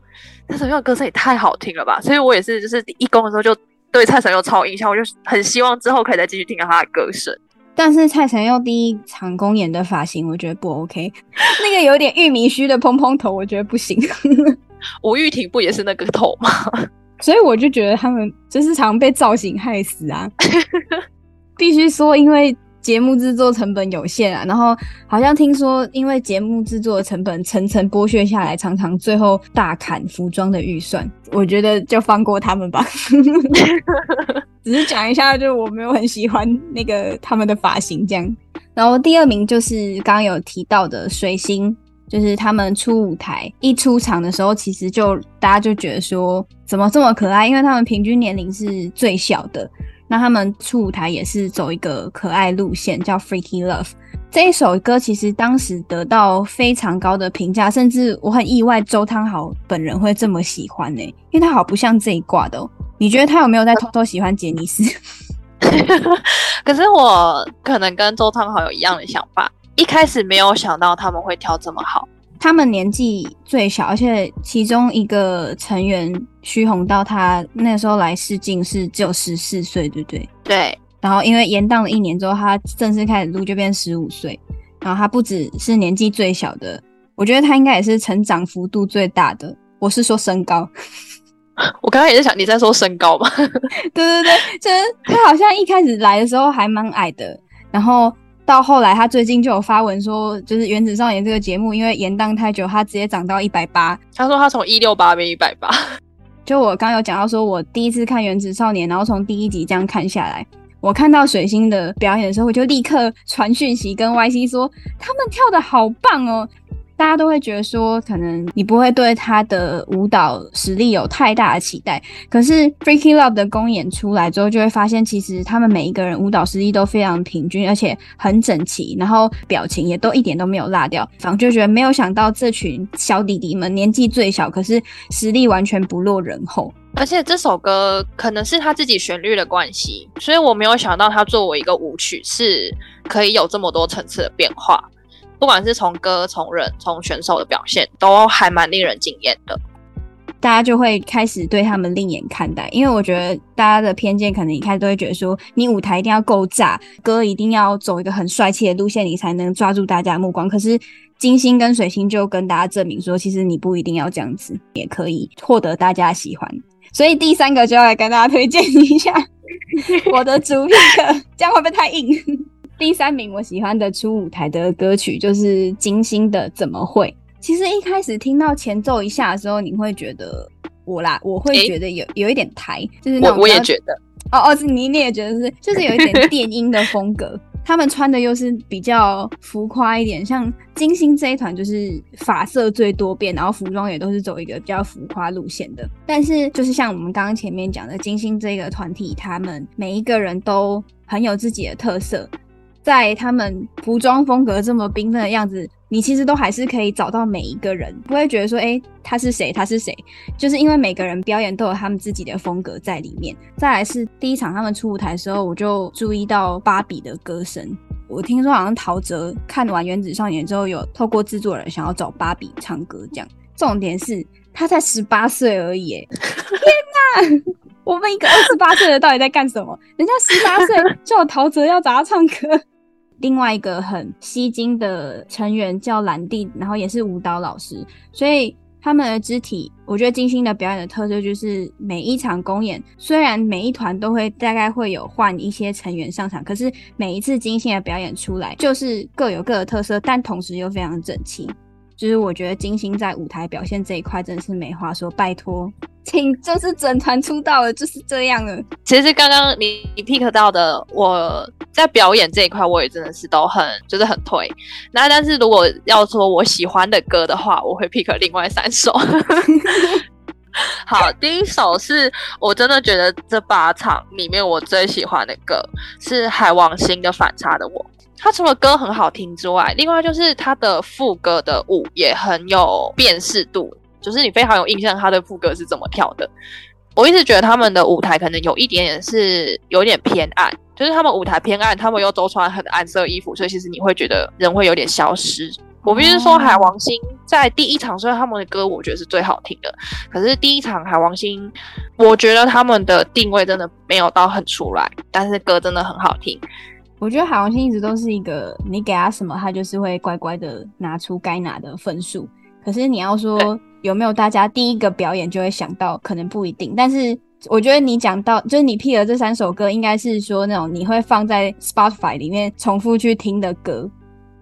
蔡成佑的歌声也太好听了吧！所以我也是，就是一公的时候就对蔡成佑超印象，我就很希望之后可以再继续听到他的歌声。但是蔡成佑第一场公演的发型，我觉得不 OK，那个有点玉米须的蓬蓬头，我觉得不行。吴玉婷不也是那个头吗？所以我就觉得他们就是常被造型害死啊。必须说，因为节目制作成本有限啊，然后好像听说，因为节目制作的成本层层剥削下来，常常最后大砍服装的预算。我觉得就放过他们吧，只是讲一下，就我没有很喜欢那个他们的发型这样。然后第二名就是刚刚有提到的水星，就是他们出舞台一出场的时候，其实就大家就觉得说怎么这么可爱，因为他们平均年龄是最小的。那他们出舞台也是走一个可爱路线，叫《Freaky Love》这一首歌，其实当时得到非常高的评价，甚至我很意外周汤豪本人会这么喜欢呢、因为他好不像这一挂的、喔。你觉得他有没有在偷偷喜欢杰尼斯？可是我可能跟周汤豪有一样的想法，一开始没有想到他们会跳这么好。他们年纪最小，而且其中一个成员徐宏道，他那时候来试镜是只有十四岁，对不对？对。然后因为延宕了一年之后，他正式开始录就变十五岁。然后他不只是年纪最小的，我觉得他应该也是成长幅度最大的。我是说身高。我刚刚也在想你在说身高吧？对对对，就是他好像一开始来的时候还蛮矮的，然后。到后来，他最近就有发文说，就是《原子少年》这个节目，因为延宕太久，他直接涨到一百八。他说他从一六八变一百八。就我刚有讲到，说我第一次看《原子少年》，然后从第一集这样看下来，我看到水星的表演的时候，我就立刻传讯息跟 YC 说，他们跳的好棒哦。大家都会觉得说，可能你不会对他的舞蹈实力有太大的期待。可是《Freaky Love》的公演出来之后，就会发现，其实他们每一个人舞蹈实力都非常平均，而且很整齐，然后表情也都一点都没有落掉。反正就觉得没有想到，这群小弟弟们年纪最小，可是实力完全不落人后。而且这首歌可能是他自己旋律的关系，所以我没有想到他作为一个舞曲是可以有这么多层次的变化。不管是从歌、从人、从选手的表现，都还蛮令人惊艳的。大家就会开始对他们另眼看待，因为我觉得大家的偏见可能一开始都会觉得说，你舞台一定要够炸，歌一定要走一个很帅气的路线，你才能抓住大家的目光。可是金星跟水星就跟大家证明说，其实你不一定要这样子，也可以获得大家喜欢。所以第三个就要来跟大家推荐一下 我的主 pick，这样会不会太硬？第三名我喜欢的初舞台的歌曲就是金星的《怎么会》。其实一开始听到前奏一下的时候，你会觉得我啦，我会觉得有、欸、有一点台，就是那种我我也觉得哦哦，是你你也觉得是，就是有一点 电音的风格。他们穿的又是比较浮夸一点，像金星这一团就是发色最多变，然后服装也都是走一个比较浮夸路线的。但是就是像我们刚刚前面讲的，金星这个团体，他们每一个人都很有自己的特色。在他们服装风格这么缤纷的样子，你其实都还是可以找到每一个人，不会觉得说，哎、欸，他是谁？他是谁？就是因为每个人表演都有他们自己的风格在里面。再来是第一场他们出舞台的时候，我就注意到芭比的歌声。我听说好像陶喆看完《原子少年》之后，有透过制作人想要找芭比唱歌，这样重点是他才十八岁而已，天哪！我们一个二十八岁的到底在干什么？人家十八岁叫陶喆要找他唱歌。另外一个很吸睛的成员叫兰蒂，然后也是舞蹈老师，所以他们的肢体，我觉得金星的表演的特色就是每一场公演，虽然每一团都会大概会有换一些成员上场，可是每一次金星的表演出来，就是各有各的特色，但同时又非常整齐。就是我觉得金星在舞台表现这一块真的是没话说，拜托，请就是整团出道了就是这样了。其实刚刚你你 pick 到的，我在表演这一块我也真的是都很就是很推。那但是如果要说我喜欢的歌的话，我会 pick 另外三首。好，第一首是我真的觉得这八场里面我最喜欢的歌是海王星的反差的我。他除了歌很好听之外，另外就是他的副歌的舞也很有辨识度，就是你非常有印象他的副歌是怎么跳的。我一直觉得他们的舞台可能有一点点是有点偏暗，就是他们舞台偏暗，他们又都穿很暗色衣服，所以其实你会觉得人会有点消失。我必须说，海王星在第一场虽然他们的歌我觉得是最好听的，可是第一场海王星，我觉得他们的定位真的没有到很出来，但是歌真的很好听。我觉得海王星一直都是一个，你给他什么，他就是会乖乖的拿出该拿的分数。可是你要说有没有大家第一个表演就会想到，可能不一定。但是我觉得你讲到，就是你 pick 的这三首歌，应该是说那种你会放在 Spotify 里面重复去听的歌。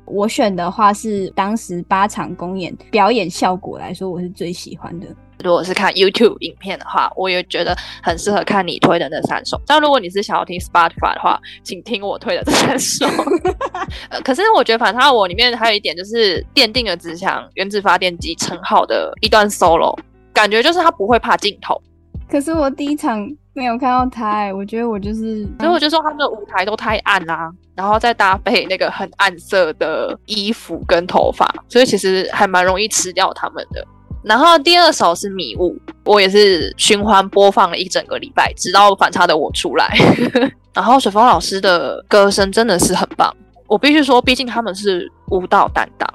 我选的话是当时八场公演表演效果来说，我是最喜欢的。如果是看 YouTube 影片的话，我也觉得很适合看你推的那三首。但如果你是想要听 Spotify 的话，请听我推的这三首。呃，可是我觉得反差我里面还有一点就是奠定了志强原子发电机称号的一段 solo，感觉就是他不会怕镜头。可是我第一场没有看到他，欸，我觉得我就是，所以我就说他们的舞台都太暗啦，啊，然后再搭配那个很暗色的衣服跟头发，所以其实还蛮容易吃掉他们的。然后第二首是迷雾，我也是循环播放了一整个礼拜，直到反差的我出来。然后水峰老师的歌声真的是很棒，我必须说，毕竟他们是舞蹈担当，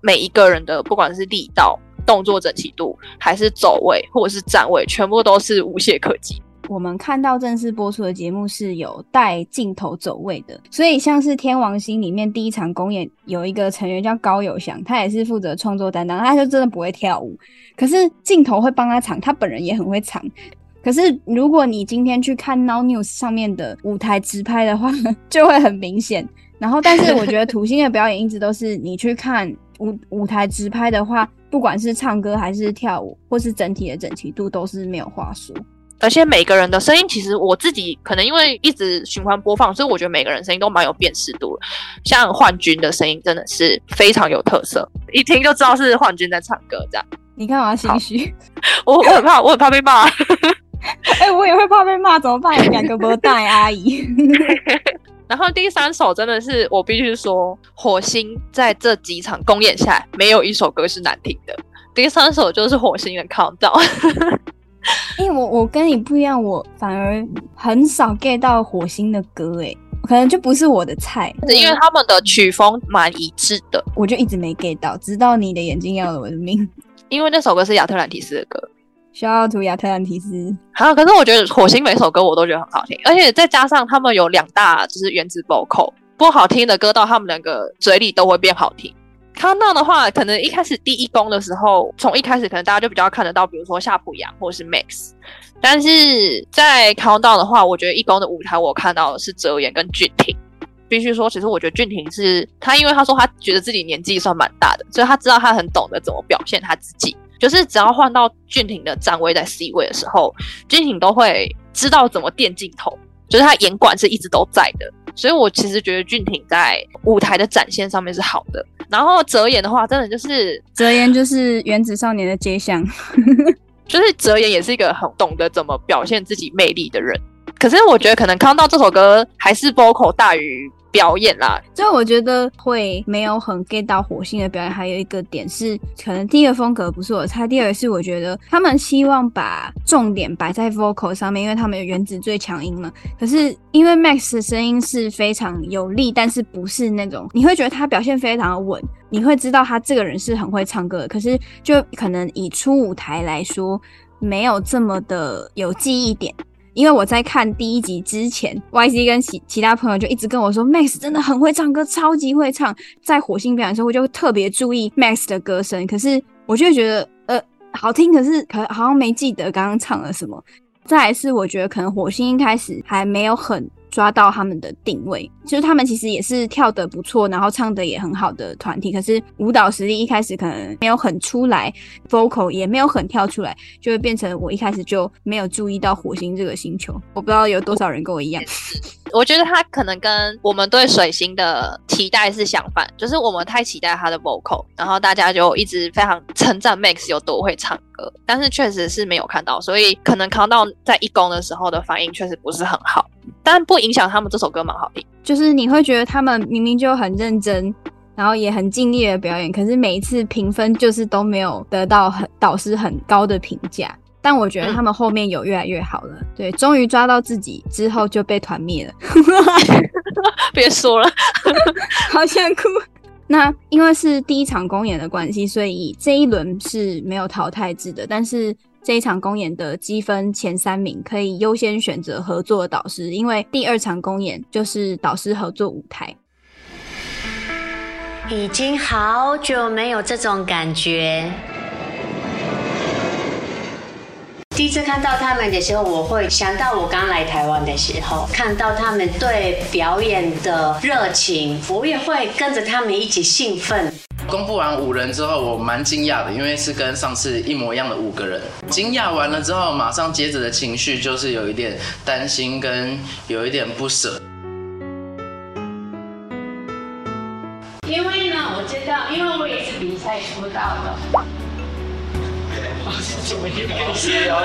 每一个人的不管是力道、动作整齐度，还是走位或者是站位，全部都是无懈可击。我们看到正式播出的节目是有带镜头走位的，所以像是天王星里面第一场公演有一个成员叫高友翔，他也是负责创作担当，他就真的不会跳舞，可是镜头会帮他藏，他本人也很会藏。可是如果你今天去看 Now News 上面的舞台直拍的话，就会很明显。然后，但是我觉得土星的表演一直都是你去看舞舞台直拍的话，不管是唱歌还是跳舞，或是整体的整齐度，都是没有话说。而且每个人的声音，其实我自己可能因为一直循环播放，所以我觉得每个人声音都蛮有辨识度。像幻君的声音真的是非常有特色，一听就知道是幻君在唱歌。这样，你看我要心虚，我我很怕，我很怕被骂。哎、欸，我也会怕被骂，怎么办？两个不带阿姨。然后第三首真的是我必须说，火星在这几场公演下来，没有一首歌是难听的。第三首就是火星的 Countdown。因为我我跟你不一样，我反而很少 get 到火星的歌，诶，可能就不是我的菜。是因为他们的曲风蛮一致的，我就一直没 get 到，直到你的眼睛要了我的命。因为那首歌是亚特兰提斯的歌，Shout out to 亚特兰提斯。好，可是我觉得火星每首歌我都觉得很好听，而且再加上他们有两大就是原子 vocal，不好听的歌到他们两个嘴里都会变好听。Countdown 的话，可能一开始第一公的时候，从一开始可能大家就比较看得到，比如说夏普阳或者是 Max。但是在康道的话，我觉得一公的舞台我看到的是哲言跟俊廷。必须说，其实我觉得俊廷是他，因为他说他觉得自己年纪算蛮大的，所以他知道他很懂得怎么表现他自己。就是只要换到俊廷的站位在 C 位的时候，俊廷都会知道怎么垫镜头，就是他眼管是一直都在的。所以我其实觉得俊廷在舞台的展现上面是好的。然后泽言的话，真的就是泽言就是原子少年的街巷，就是泽言也是一个很懂得怎么表现自己魅力的人。可是我觉得可能康道这首歌还是 vocal 大于。表演啦，所以我觉得会没有很 get 到火星的表演，还有一个点是，可能第一个风格不是我猜，第二个是我觉得他们希望把重点摆在 vocal 上面，因为他们有原子最强音嘛。可是因为 Max 的声音是非常有力，但是不是那种你会觉得他表现非常的稳。你会知道他这个人是很会唱歌的，可是就可能以初舞台来说，没有这么的有记忆点。因为我在看第一集之前，YC 跟其其他朋友就一直跟我说，Max 真的很会唱歌，超级会唱。在火星表演的时候，我就特别注意 Max 的歌声，可是我就觉得，呃，好听，可是可好像没记得刚刚唱了什么。再来是，我觉得可能火星一开始还没有很。抓到他们的定位，就是他们其实也是跳得不错，然后唱得也很好的团体。可是舞蹈实力一开始可能没有很出来，vocal 也没有很跳出来，就会变成我一开始就没有注意到火星这个星球。我不知道有多少人跟我一样。我觉得他可能跟我们对水星的期待是相反，就是我们太期待他的 vocal，然后大家就一直非常称赞 Max 有多会唱歌，但是确实是没有看到，所以可能 Countdown 在一公的时候的反应确实不是很好。但不影响他们这首歌蛮好听，就是你会觉得他们明明就很认真，然后也很尽力的表演，可是每一次评分就是都没有得到很导师很高的评价。但我觉得他们后面有越来越好了，嗯、对，终于抓到自己之后就被团灭了。别说了，好想哭。那因为是第一场公演的关系，所以这一轮是没有淘汰制的，但是。这一场公演的积分前三名可以优先选择合作的导师，因为第二场公演就是导师合作舞台。已经好久没有这种感觉。第一次看到他们的时候，我会想到我刚来台湾的时候，看到他们对表演的热情，我也会跟着他们一起兴奋。公布完五人之后，我蛮惊讶的，因为是跟上次一模一样的五个人。惊讶完了之后，马上接着的情绪就是有一点担心，跟有一点不舍。因为呢，我知道，因为我也是比赛出道的。怎么也是要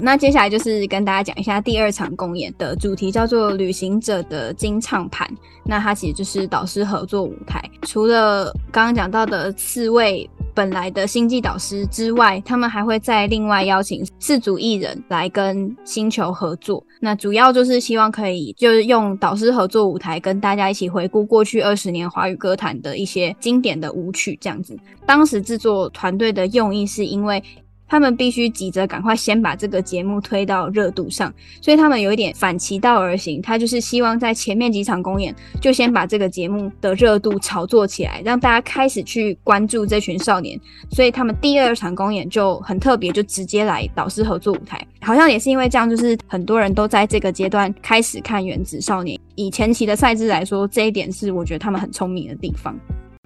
那接下来就是跟大家讲一下第二场公演的主题，叫做《旅行者的金唱盘》。那它其实就是导师合作舞台。除了刚刚讲到的四位本来的星际导师之外，他们还会再另外邀请四组艺人来跟星球合作。那主要就是希望可以就是用导师合作舞台跟大家一起回顾过去二十年华语歌坛的一些经典的舞曲，这样子。当时制作团队的用意是因为。他们必须急着赶快先把这个节目推到热度上，所以他们有一点反其道而行，他就是希望在前面几场公演就先把这个节目的热度炒作起来，让大家开始去关注这群少年。所以他们第二场公演就很特别，就直接来导师合作舞台，好像也是因为这样，就是很多人都在这个阶段开始看《原子少年》。以前期的赛制来说，这一点是我觉得他们很聪明的地方。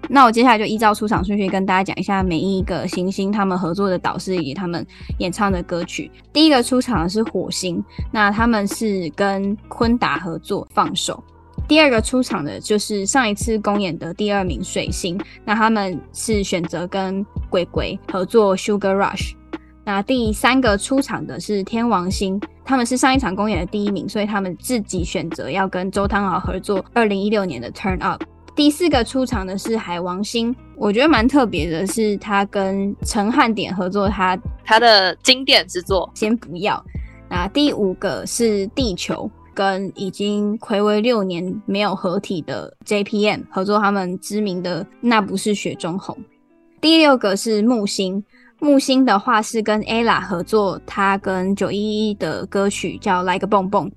那我接下来就依照出场顺序跟大家讲一下每一个行星他们合作的导师以及他们演唱的歌曲。第一个出场的是火星，那他们是跟坤达合作放手。第二个出场的就是上一次公演的第二名水星，那他们是选择跟鬼鬼合作 Sugar Rush。那第三个出场的是天王星，他们是上一场公演的第一名，所以他们自己选择要跟周汤豪合作二零一六年的 Turn Up。第四个出场的是海王星，我觉得蛮特别的，是他跟陈汉典合作他，他他的经典之作。先不要。那第五个是地球，跟已经睽违六年没有合体的 JPM 合作，他们知名的那不是雪中红。第六个是木星，木星的话是跟 Ella 合作，他跟九一一的歌曲叫来个蹦蹦。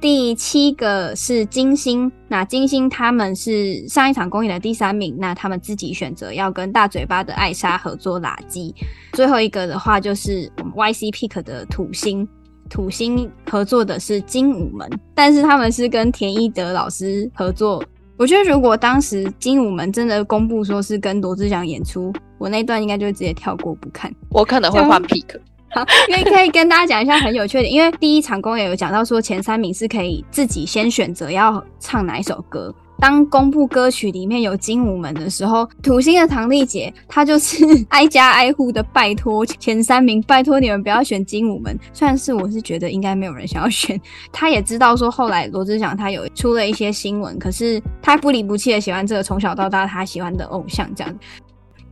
第七个是金星，那金星他们是上一场公演的第三名，那他们自己选择要跟大嘴巴的艾莎合作垃圾。最后一个的话就是我们 YC Pick 的土星，土星合作的是精武门，但是他们是跟田一德老师合作。我觉得如果当时精武门真的公布说是跟罗志祥演出，我那段应该就会直接跳过不看。我可能会换 Pick。好，因为可以跟大家讲一下很有趣的，因为第一场公演有讲到说前三名是可以自己先选择要唱哪一首歌。当公布歌曲里面有精武门的时候，土星的唐丽姐她就是 挨家挨户的拜托前三名，拜托你们不要选精武门。虽然是我是觉得应该没有人想要选，她也知道说后来罗志祥他有出了一些新闻，可是他不离不弃的喜欢这个从小到大他喜欢的偶像这样。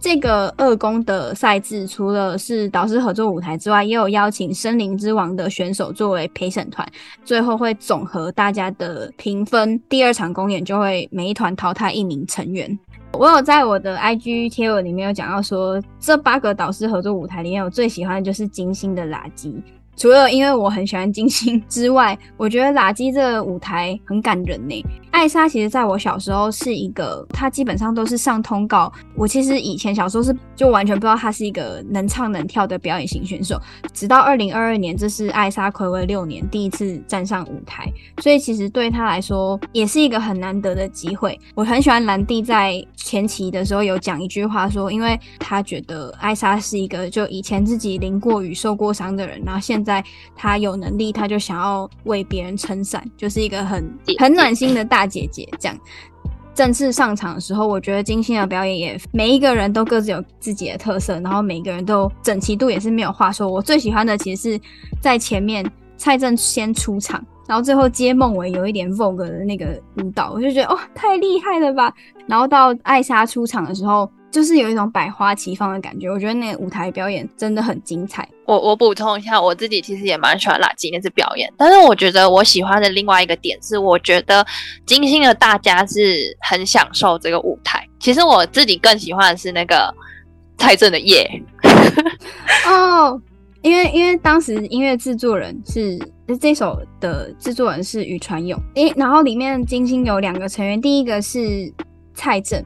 这个二宫的赛制，除了是导师合作舞台之外，也有邀请森林之王的选手作为陪审团，最后会总和大家的评分。第二场公演就会每一团淘汰一名成员。我有在我的 IG 贴文里面有讲到说，这八个导师合作舞台里面，我最喜欢的就是金星的垃圾。除了因为我很喜欢金星之外，我觉得垃圾这个舞台很感人呢。艾莎其实在我小时候是一个，她基本上都是上通告。我其实以前小时候是就完全不知道她是一个能唱能跳的表演型选手，直到二零二二年，这是艾莎睽违六年第一次站上舞台，所以其实对她来说也是一个很难得的机会。我很喜欢兰蒂在前期的时候有讲一句话说，因为他觉得艾莎是一个就以前自己淋过雨受过伤的人，然后现在他有能力，他就想要为别人撑伞，就是一个很很暖心的大姐姐。这样正式上场的时候，我觉得金星的表演也每一个人都各自有自己的特色，然后每一个人都整齐度也是没有话说。我最喜欢的其实是在前面蔡正先出场，然后最后接孟伟有一点 Vogue 的那个舞蹈，我就觉得哦，太厉害了吧！然后到艾莎出场的时候。就是有一种百花齐放的感觉，我觉得那个舞台表演真的很精彩。我我补充一下，我自己其实也蛮喜欢垃圾那次表演，但是我觉得我喜欢的另外一个点是，我觉得金星的大家是很享受这个舞台。其实我自己更喜欢的是那个蔡正的夜。哦，因为因为当时音乐制作人是这首的制作人是宇传勇，诶，然后里面金星有两个成员，第一个是蔡正。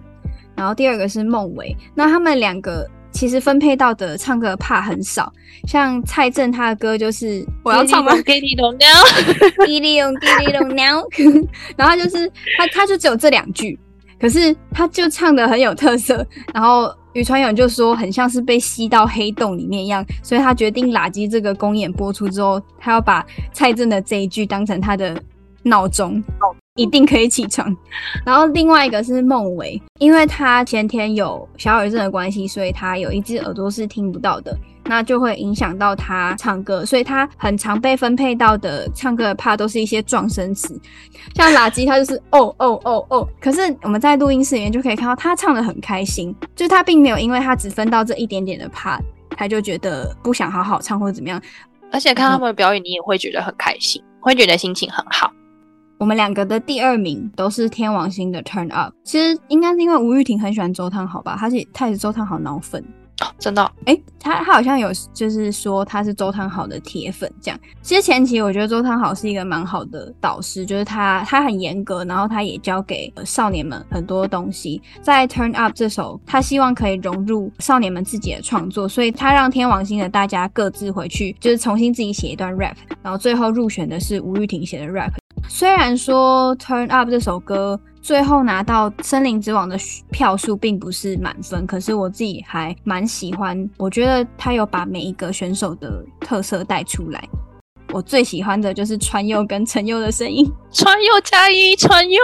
然后第二个是孟伟，那他们两个其实分配到的唱歌 part 很少，像蔡正他的歌就是我要唱吗？给你龙喵，给你龙，给你龙喵，然后就是他他就只有这两句，可是他就唱的很有特色，然后宇传勇就说很像是被吸到黑洞里面一样，所以他决定垃圾这个公演播出之后，他要把蔡正的这一句当成他的闹钟。一定可以起床。然后另外一个是孟维，因为他前天有小耳症的关系，所以他有一只耳朵是听不到的，那就会影响到他唱歌，所以他很常被分配到的唱歌的 part 都是一些撞声词，像垃圾他就是哦哦哦哦。可是我们在录音室里面就可以看到他唱的很开心，就是他并没有因为他只分到这一点点的 part，他就觉得不想好好唱或者怎么样。而且看他们的表演，你也会觉得很开心，会觉得心情很好。我们两个的第二名都是天王星的 Turn Up，其实应该是因为吴玉婷很喜欢周汤豪吧，他是他也是周汤豪脑粉，哦，真的，哎、欸，他他好像有就是说他是周汤豪的铁粉这样。其实前期我觉得周汤豪是一个蛮好的导师，就是他他很严格，然后他也教给少年们很多东西。在 Turn Up 这首，他希望可以融入少年们自己的创作，所以他让天王星的大家各自回去，就是重新自己写一段 rap，然后最后入选的是吴玉婷写的 rap。虽然说《Turn Up》这首歌最后拿到森林之王的票数并不是满分，可是我自己还蛮喜欢。我觉得他有把每一个选手的特色带出来。我最喜欢的就是川佑跟陈佑的声音，川佑加一，川佑。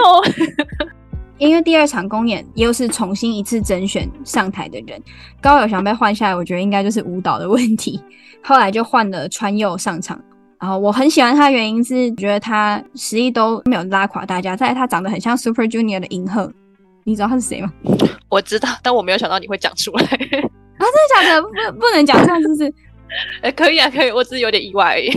因为第二场公演又是重新一次甄选上台的人，高友翔被换下来，我觉得应该就是舞蹈的问题。后来就换了川佑上场。然后我很喜欢他的原因是觉得他实力都没有拉垮大家，再来他长得很像 Super Junior 的银赫，你知道他是谁吗？我知道，但我没有想到你会讲出来。啊，真的假的？不，不能讲这样，是不是？哎，可以啊，可以，我只是有点意外而已。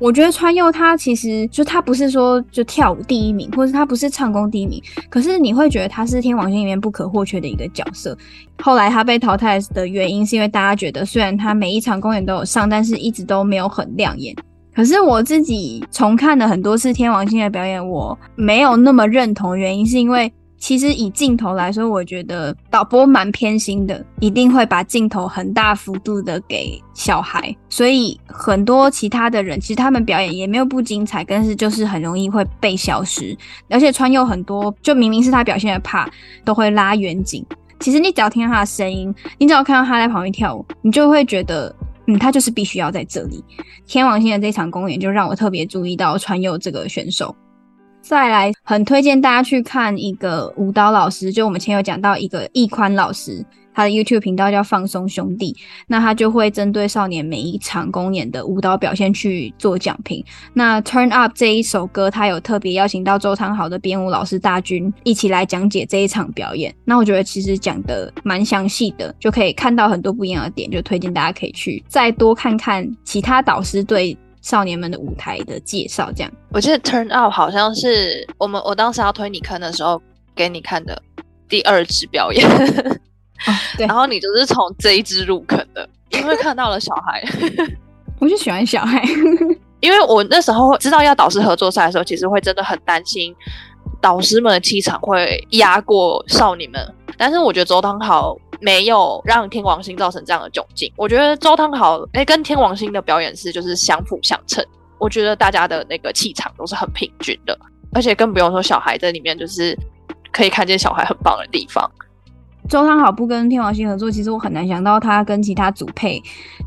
我觉得川佑他其实就他不是说就跳舞第一名，或者他不是唱功第一名，可是你会觉得他是天王星里面不可或缺的一个角色。后来他被淘汰的原因是因为大家觉得虽然他每一场公演都有上，但是一直都没有很亮眼。可是我自己重看了很多次天王星的表演，我没有那么认同。原因是因为其实以镜头来说，我觉得导播蛮偏心的，一定会把镜头很大幅度的给小孩。所以很多其他的人，其实他们表演也没有不精彩，但是就是很容易会被消失。而且川佑很多，就明明是他表现的 part，都会拉远景。其实你只要听到他的声音，你只要看到他在旁边跳舞，你就会觉得。嗯，他就是必须要在这里。天王星的这场公演就让我特别注意到川佑这个选手。再来，很推荐大家去看一个舞蹈老师，就我们前有讲到一个易宽老师，他的 YouTube 频道叫放松兄弟，那他就会针对少年每一场公演的舞蹈表现去做讲评。那 Turn Up 这一首歌，他有特别邀请到周汤豪的编舞老师大军一起来讲解这一场表演。那我觉得其实讲得蛮详细的，就可以看到很多不一样的点，就推荐大家可以去再多看看其他导师对少年们的舞台的介绍。这样，我记得 Turn Up 好像是我们我当时要推你坑的时候给你看的第二支表演。哦，对，然后你就是从这一支入坑的，因为看到了小孩，我就喜欢小孩，因为我那时候知道要导师合作赛的时候，其实会真的很担心导师们的气场会压过少女们，但是我觉得周汤豪没有让天王星造成这样的窘境，我觉得周汤豪哎跟天王星的表演是就是相辅相成，我觉得大家的那个气场都是很平均的，而且更不用说小孩在里面就是可以看见小孩很棒的地方。周汤豪不跟天王星合作，其实我很难想到他跟其他组配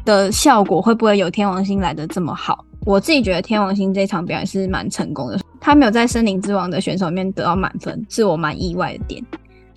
的效果会不会有天王星来的这么好。我自己觉得天王星这场表演是蛮成功的，他没有在森林之王的选手里面得到满分，是我蛮意外的点。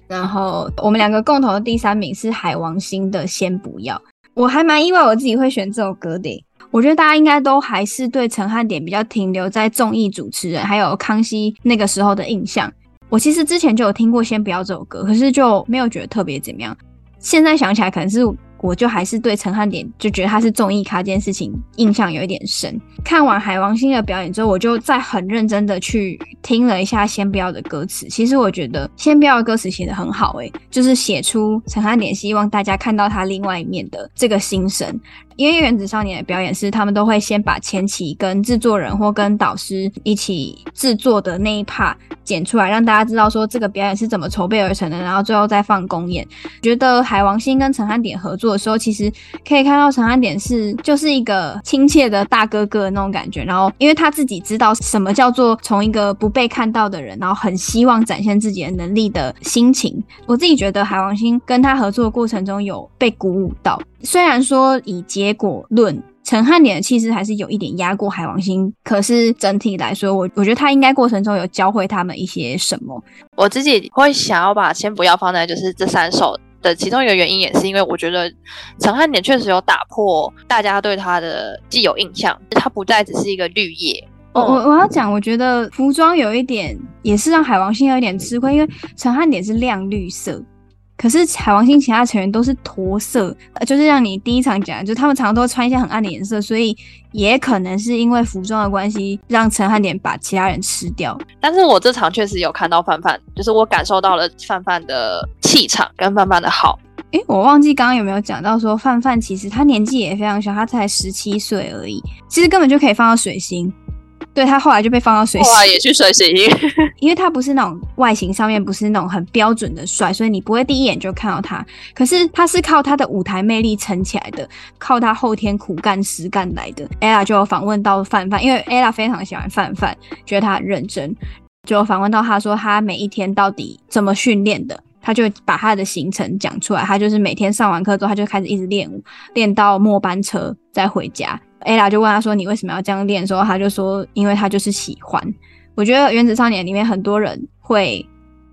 然后我们两个共同的第三名是海王星的先不要，我还蛮意外我自己会选这首歌的。我觉得大家应该都还是对陈汉典比较停留在综艺主持人还有康熙那个时候的印象。我其实之前就有听过《先不要》这首歌，可是就没有觉得特别怎么样。现在想起来，可能是。我就还是对陈汉典就觉得他是综艺咖这件事情印象有一点深。看完海王星的表演之后，我就再很认真的去听了一下《先不要》的歌词。其实我觉得《先不要》的歌词写得很好，欸，诶，就是写出陈汉典希望大家看到他另外一面的这个心声。因为原子少年的表演是他们都会先把前期跟制作人或跟导师一起制作的那一 part 剪出来，让大家知道说这个表演是怎么筹备而成的，然后最后再放公演。觉得海王星跟陈汉典合作。的时候，其实可以看到陈汉典是就是一个亲切的大哥哥那种感觉。然后，因为他自己知道什么叫做从一个不被看到的人，然后很希望展现自己的能力的心情。我自己觉得海王星跟他合作的过程中有被鼓舞到。虽然说以结果论，陈汉典的气势还是有一点压过海王星，可是整体来说，我我觉得他应该过程中有教会他们一些什么。我自己会想要把先不要放在就是这三首。的其中一个原因也是因为我觉得陈汉典确实有打破大家对他的既有印象，他不再只是一个绿叶。我我我要讲，我觉得服装有一点也是让海王星有一点吃亏，因为陈汉典是亮绿色。可是海王星其他成员都是驼色，呃就是像你第一场讲，就他们常常都会穿一些很暗的颜色，所以也可能是因为服装的关系，让陈汉典把其他人吃掉。但是我这场确实有看到范范，就是我感受到了范范的气场跟范范的好。诶、欸，我忘记刚刚有没有讲到说范范其实他年纪也非常小，他才十七岁而已，其实根本就可以放到水星。对，他后来就被放到水洗，后来也去水洗，因为他不是那种外形上面不是那种很标准的帅，所以你不会第一眼就看到他。可是他是靠他的舞台魅力撑起来的，靠他后天苦干实干来的。Ella 就有访问到范范，因为 Ella 非常喜欢范范，觉得他很认真，就有访问到他说他每一天到底怎么训练的，他就把他的行程讲出来。他就是每天上完课之后，他就开始一直练舞，练到末班车再回家。Ella 就问他说：“你为什么要这样练？”时候，他就说：“因为他就是喜欢。”我觉得《原子少年》里面很多人会。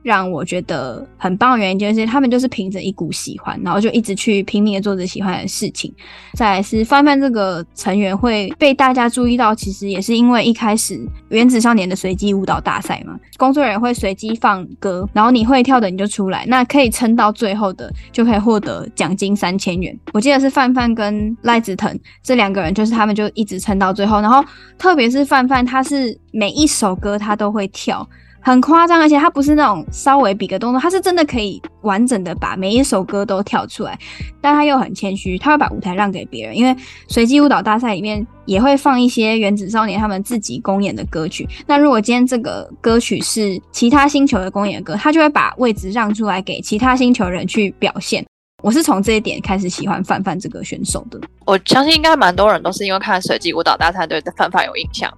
让我觉得很棒的原因就是，他们就是凭着一股喜欢，然后就一直去拼命的做着喜欢的事情。再来是范范这个成员会被大家注意到，其实也是因为一开始《原子少年》的随机舞蹈大赛嘛，工作人员会随机放歌，然后你会跳的你就出来，那可以撑到最后的就可以获得奖金三千元。我记得是范范跟赖子腾这两个人，就是他们就一直撑到最后，然后特别是范范，他是每一首歌他都会跳。很夸张，而且他不是那种稍微比个动作，他是真的可以完整的把每一首歌都跳出来。但他又很谦虚，他会把舞台让给别人，因为随机舞蹈大赛里面也会放一些原子少年他们自己公演的歌曲。那如果今天这个歌曲是其他星球的公演歌，他就会把位置让出来给其他星球人去表现。我是从这一点开始喜欢范范这个选手的。我相信应该蛮多人都是因为看随机舞蹈大赛对范范有印象。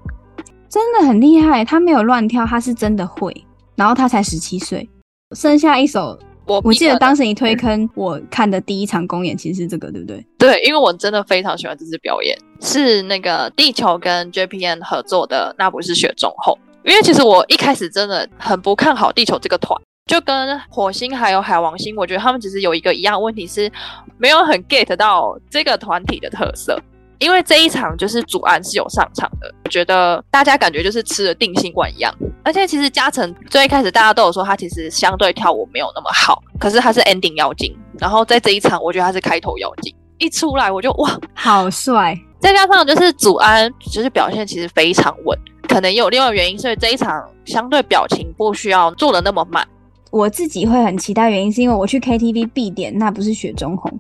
真的很厉害，他没有乱跳，他是真的会。然后他才十七岁，剩下一首，我我记得当时你推坑我看的第一场公演其实是这个，对不对？对，因为我真的非常喜欢这支表演，是那个地球跟 JPN 合作的，那不是雪中后。因为其实我一开始真的很不看好地球这个团，就跟火星还有海王星，我觉得他们其实有一个一样问题是，没有很 get 到这个团体的特色。因为这一场就是祖安是有上场的，我觉得大家感觉就是吃了定心丸一样。而且其实嘉诚最一开始大家都有说他其实相对跳舞没有那么好，可是他是 ending 妖精。然后在这一场，我觉得他是开头妖精，一出来我就哇，好帅！再加上就是祖安就是表现其实非常稳，可能也有另外原因，所以这一场相对表情不需要做的那么满。我自己会很期待，原因是因为我去 KTV 必点，那不是雪中红。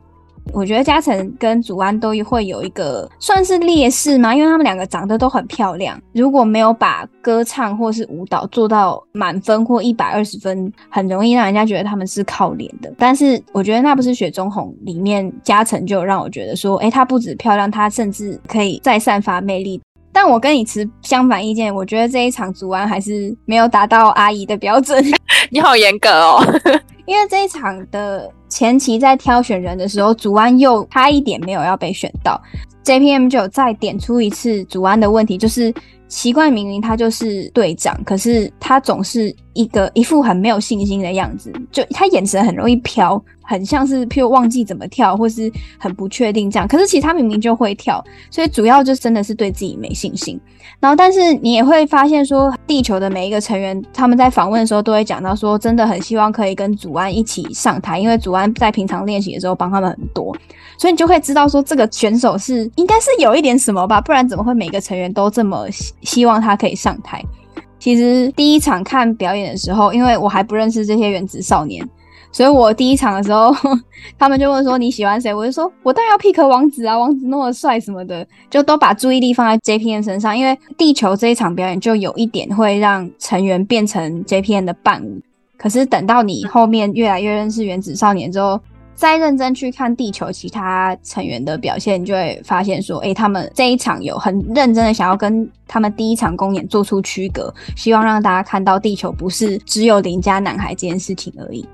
我觉得嘉诚跟祖安都会有一个算是劣势吗？因为他们两个长得都很漂亮，如果没有把歌唱或是舞蹈做到满分或一百二十分，很容易让人家觉得他们是靠脸的。但是我觉得那不是雪中红里面嘉诚就让我觉得说，诶，她不止漂亮，她甚至可以再散发魅力。但我跟你持相反意见，我觉得这一场祖安还是没有达到阿姨的标准。你好严格哦，因为这一场的前期在挑选人的时候，祖安又差一点没有要被选到，JPM 就有再点出一次祖安的问题，就是。奇怪，明明他就是队长，可是他总是一个一副很没有信心的样子，就他眼神很容易飘，很像是譬如忘记怎么跳，或是很不确定这样。可是其实他明明就会跳，所以主要就真的是对自己没信心。然后，但是你也会发现说，地球的每一个成员，他们在访问的时候都会讲到说，真的很希望可以跟祖安一起上台，因为祖安在平常练习的时候帮他们很多。所以你就会知道说，这个选手是应该是有一点什么吧，不然怎么会每个成员都这么希希望他可以上台？其实第一场看表演的时候，因为我还不认识这些原子少年，所以我第一场的时候，他们就问说你喜欢谁，我就说我当然要 pick 王子啊，王子那么帅什么的，就都把注意力放在 JPN 身上，因为地球这一场表演就有一点会让成员变成 JPN 的伴舞。可是等到你后面越来越认识原子少年之后，再认真去看地球其他成员的表现，你就会发现说，诶、他们这一场有很认真的想要跟他们第一场公演做出区隔，希望让大家看到地球不是只有邻家男孩这件事情而已。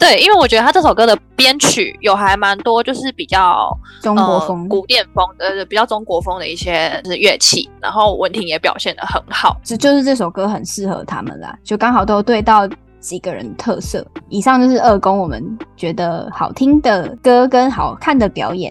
对，因为我觉得他这首歌的编曲有还蛮多，就是比较中国风、古典风，呃，比较中国风的一些就是乐器，然后文婷也表现得很好，这就是这首歌很适合他们啦，就刚好都对到。几个人特色，以上就是二公我们觉得好听的歌跟好看的表演。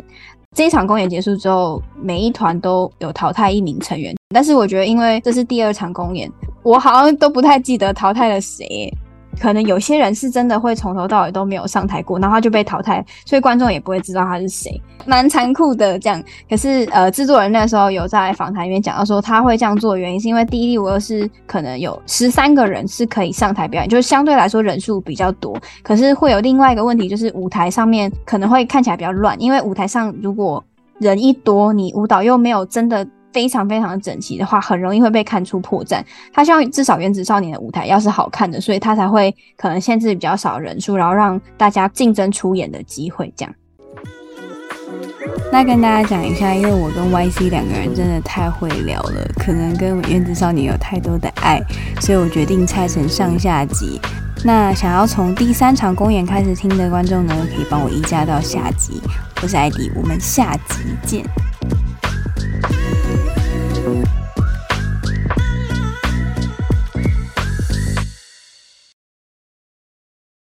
这一场公演结束之后，每一团都有淘汰一名成员，但是我觉得因为这是第二场公演，我好像都不太记得淘汰了谁。可能有些人是真的会从头到尾都没有上台过，然后他就被淘汰，所以观众也不会知道他是谁，蛮残酷的这样。可是呃，制作人那时候有在访谈里面讲到说，他会这样做的原因是因为第一，我又是可能有十三个人是可以上台表演，就是相对来说人数比较多，可是会有另外一个问题，就是舞台上面可能会看起来比较乱，因为舞台上如果人一多，你舞蹈又没有真的。非常非常整齐的话，很容易会被看出破绽。他希望至少原子少年的舞台要是好看的，所以他才会可能限制比较少人数，然后让大家竞争出演的机会。这样。那跟大家讲一下，因为我跟 YC 两个人真的太会聊了，可能跟原子少年有太多的爱，所以我决定拆成上下集。那想要从第三场公演开始听的观众呢，可以帮我移驾到下集。我是艾迪，我们下集见。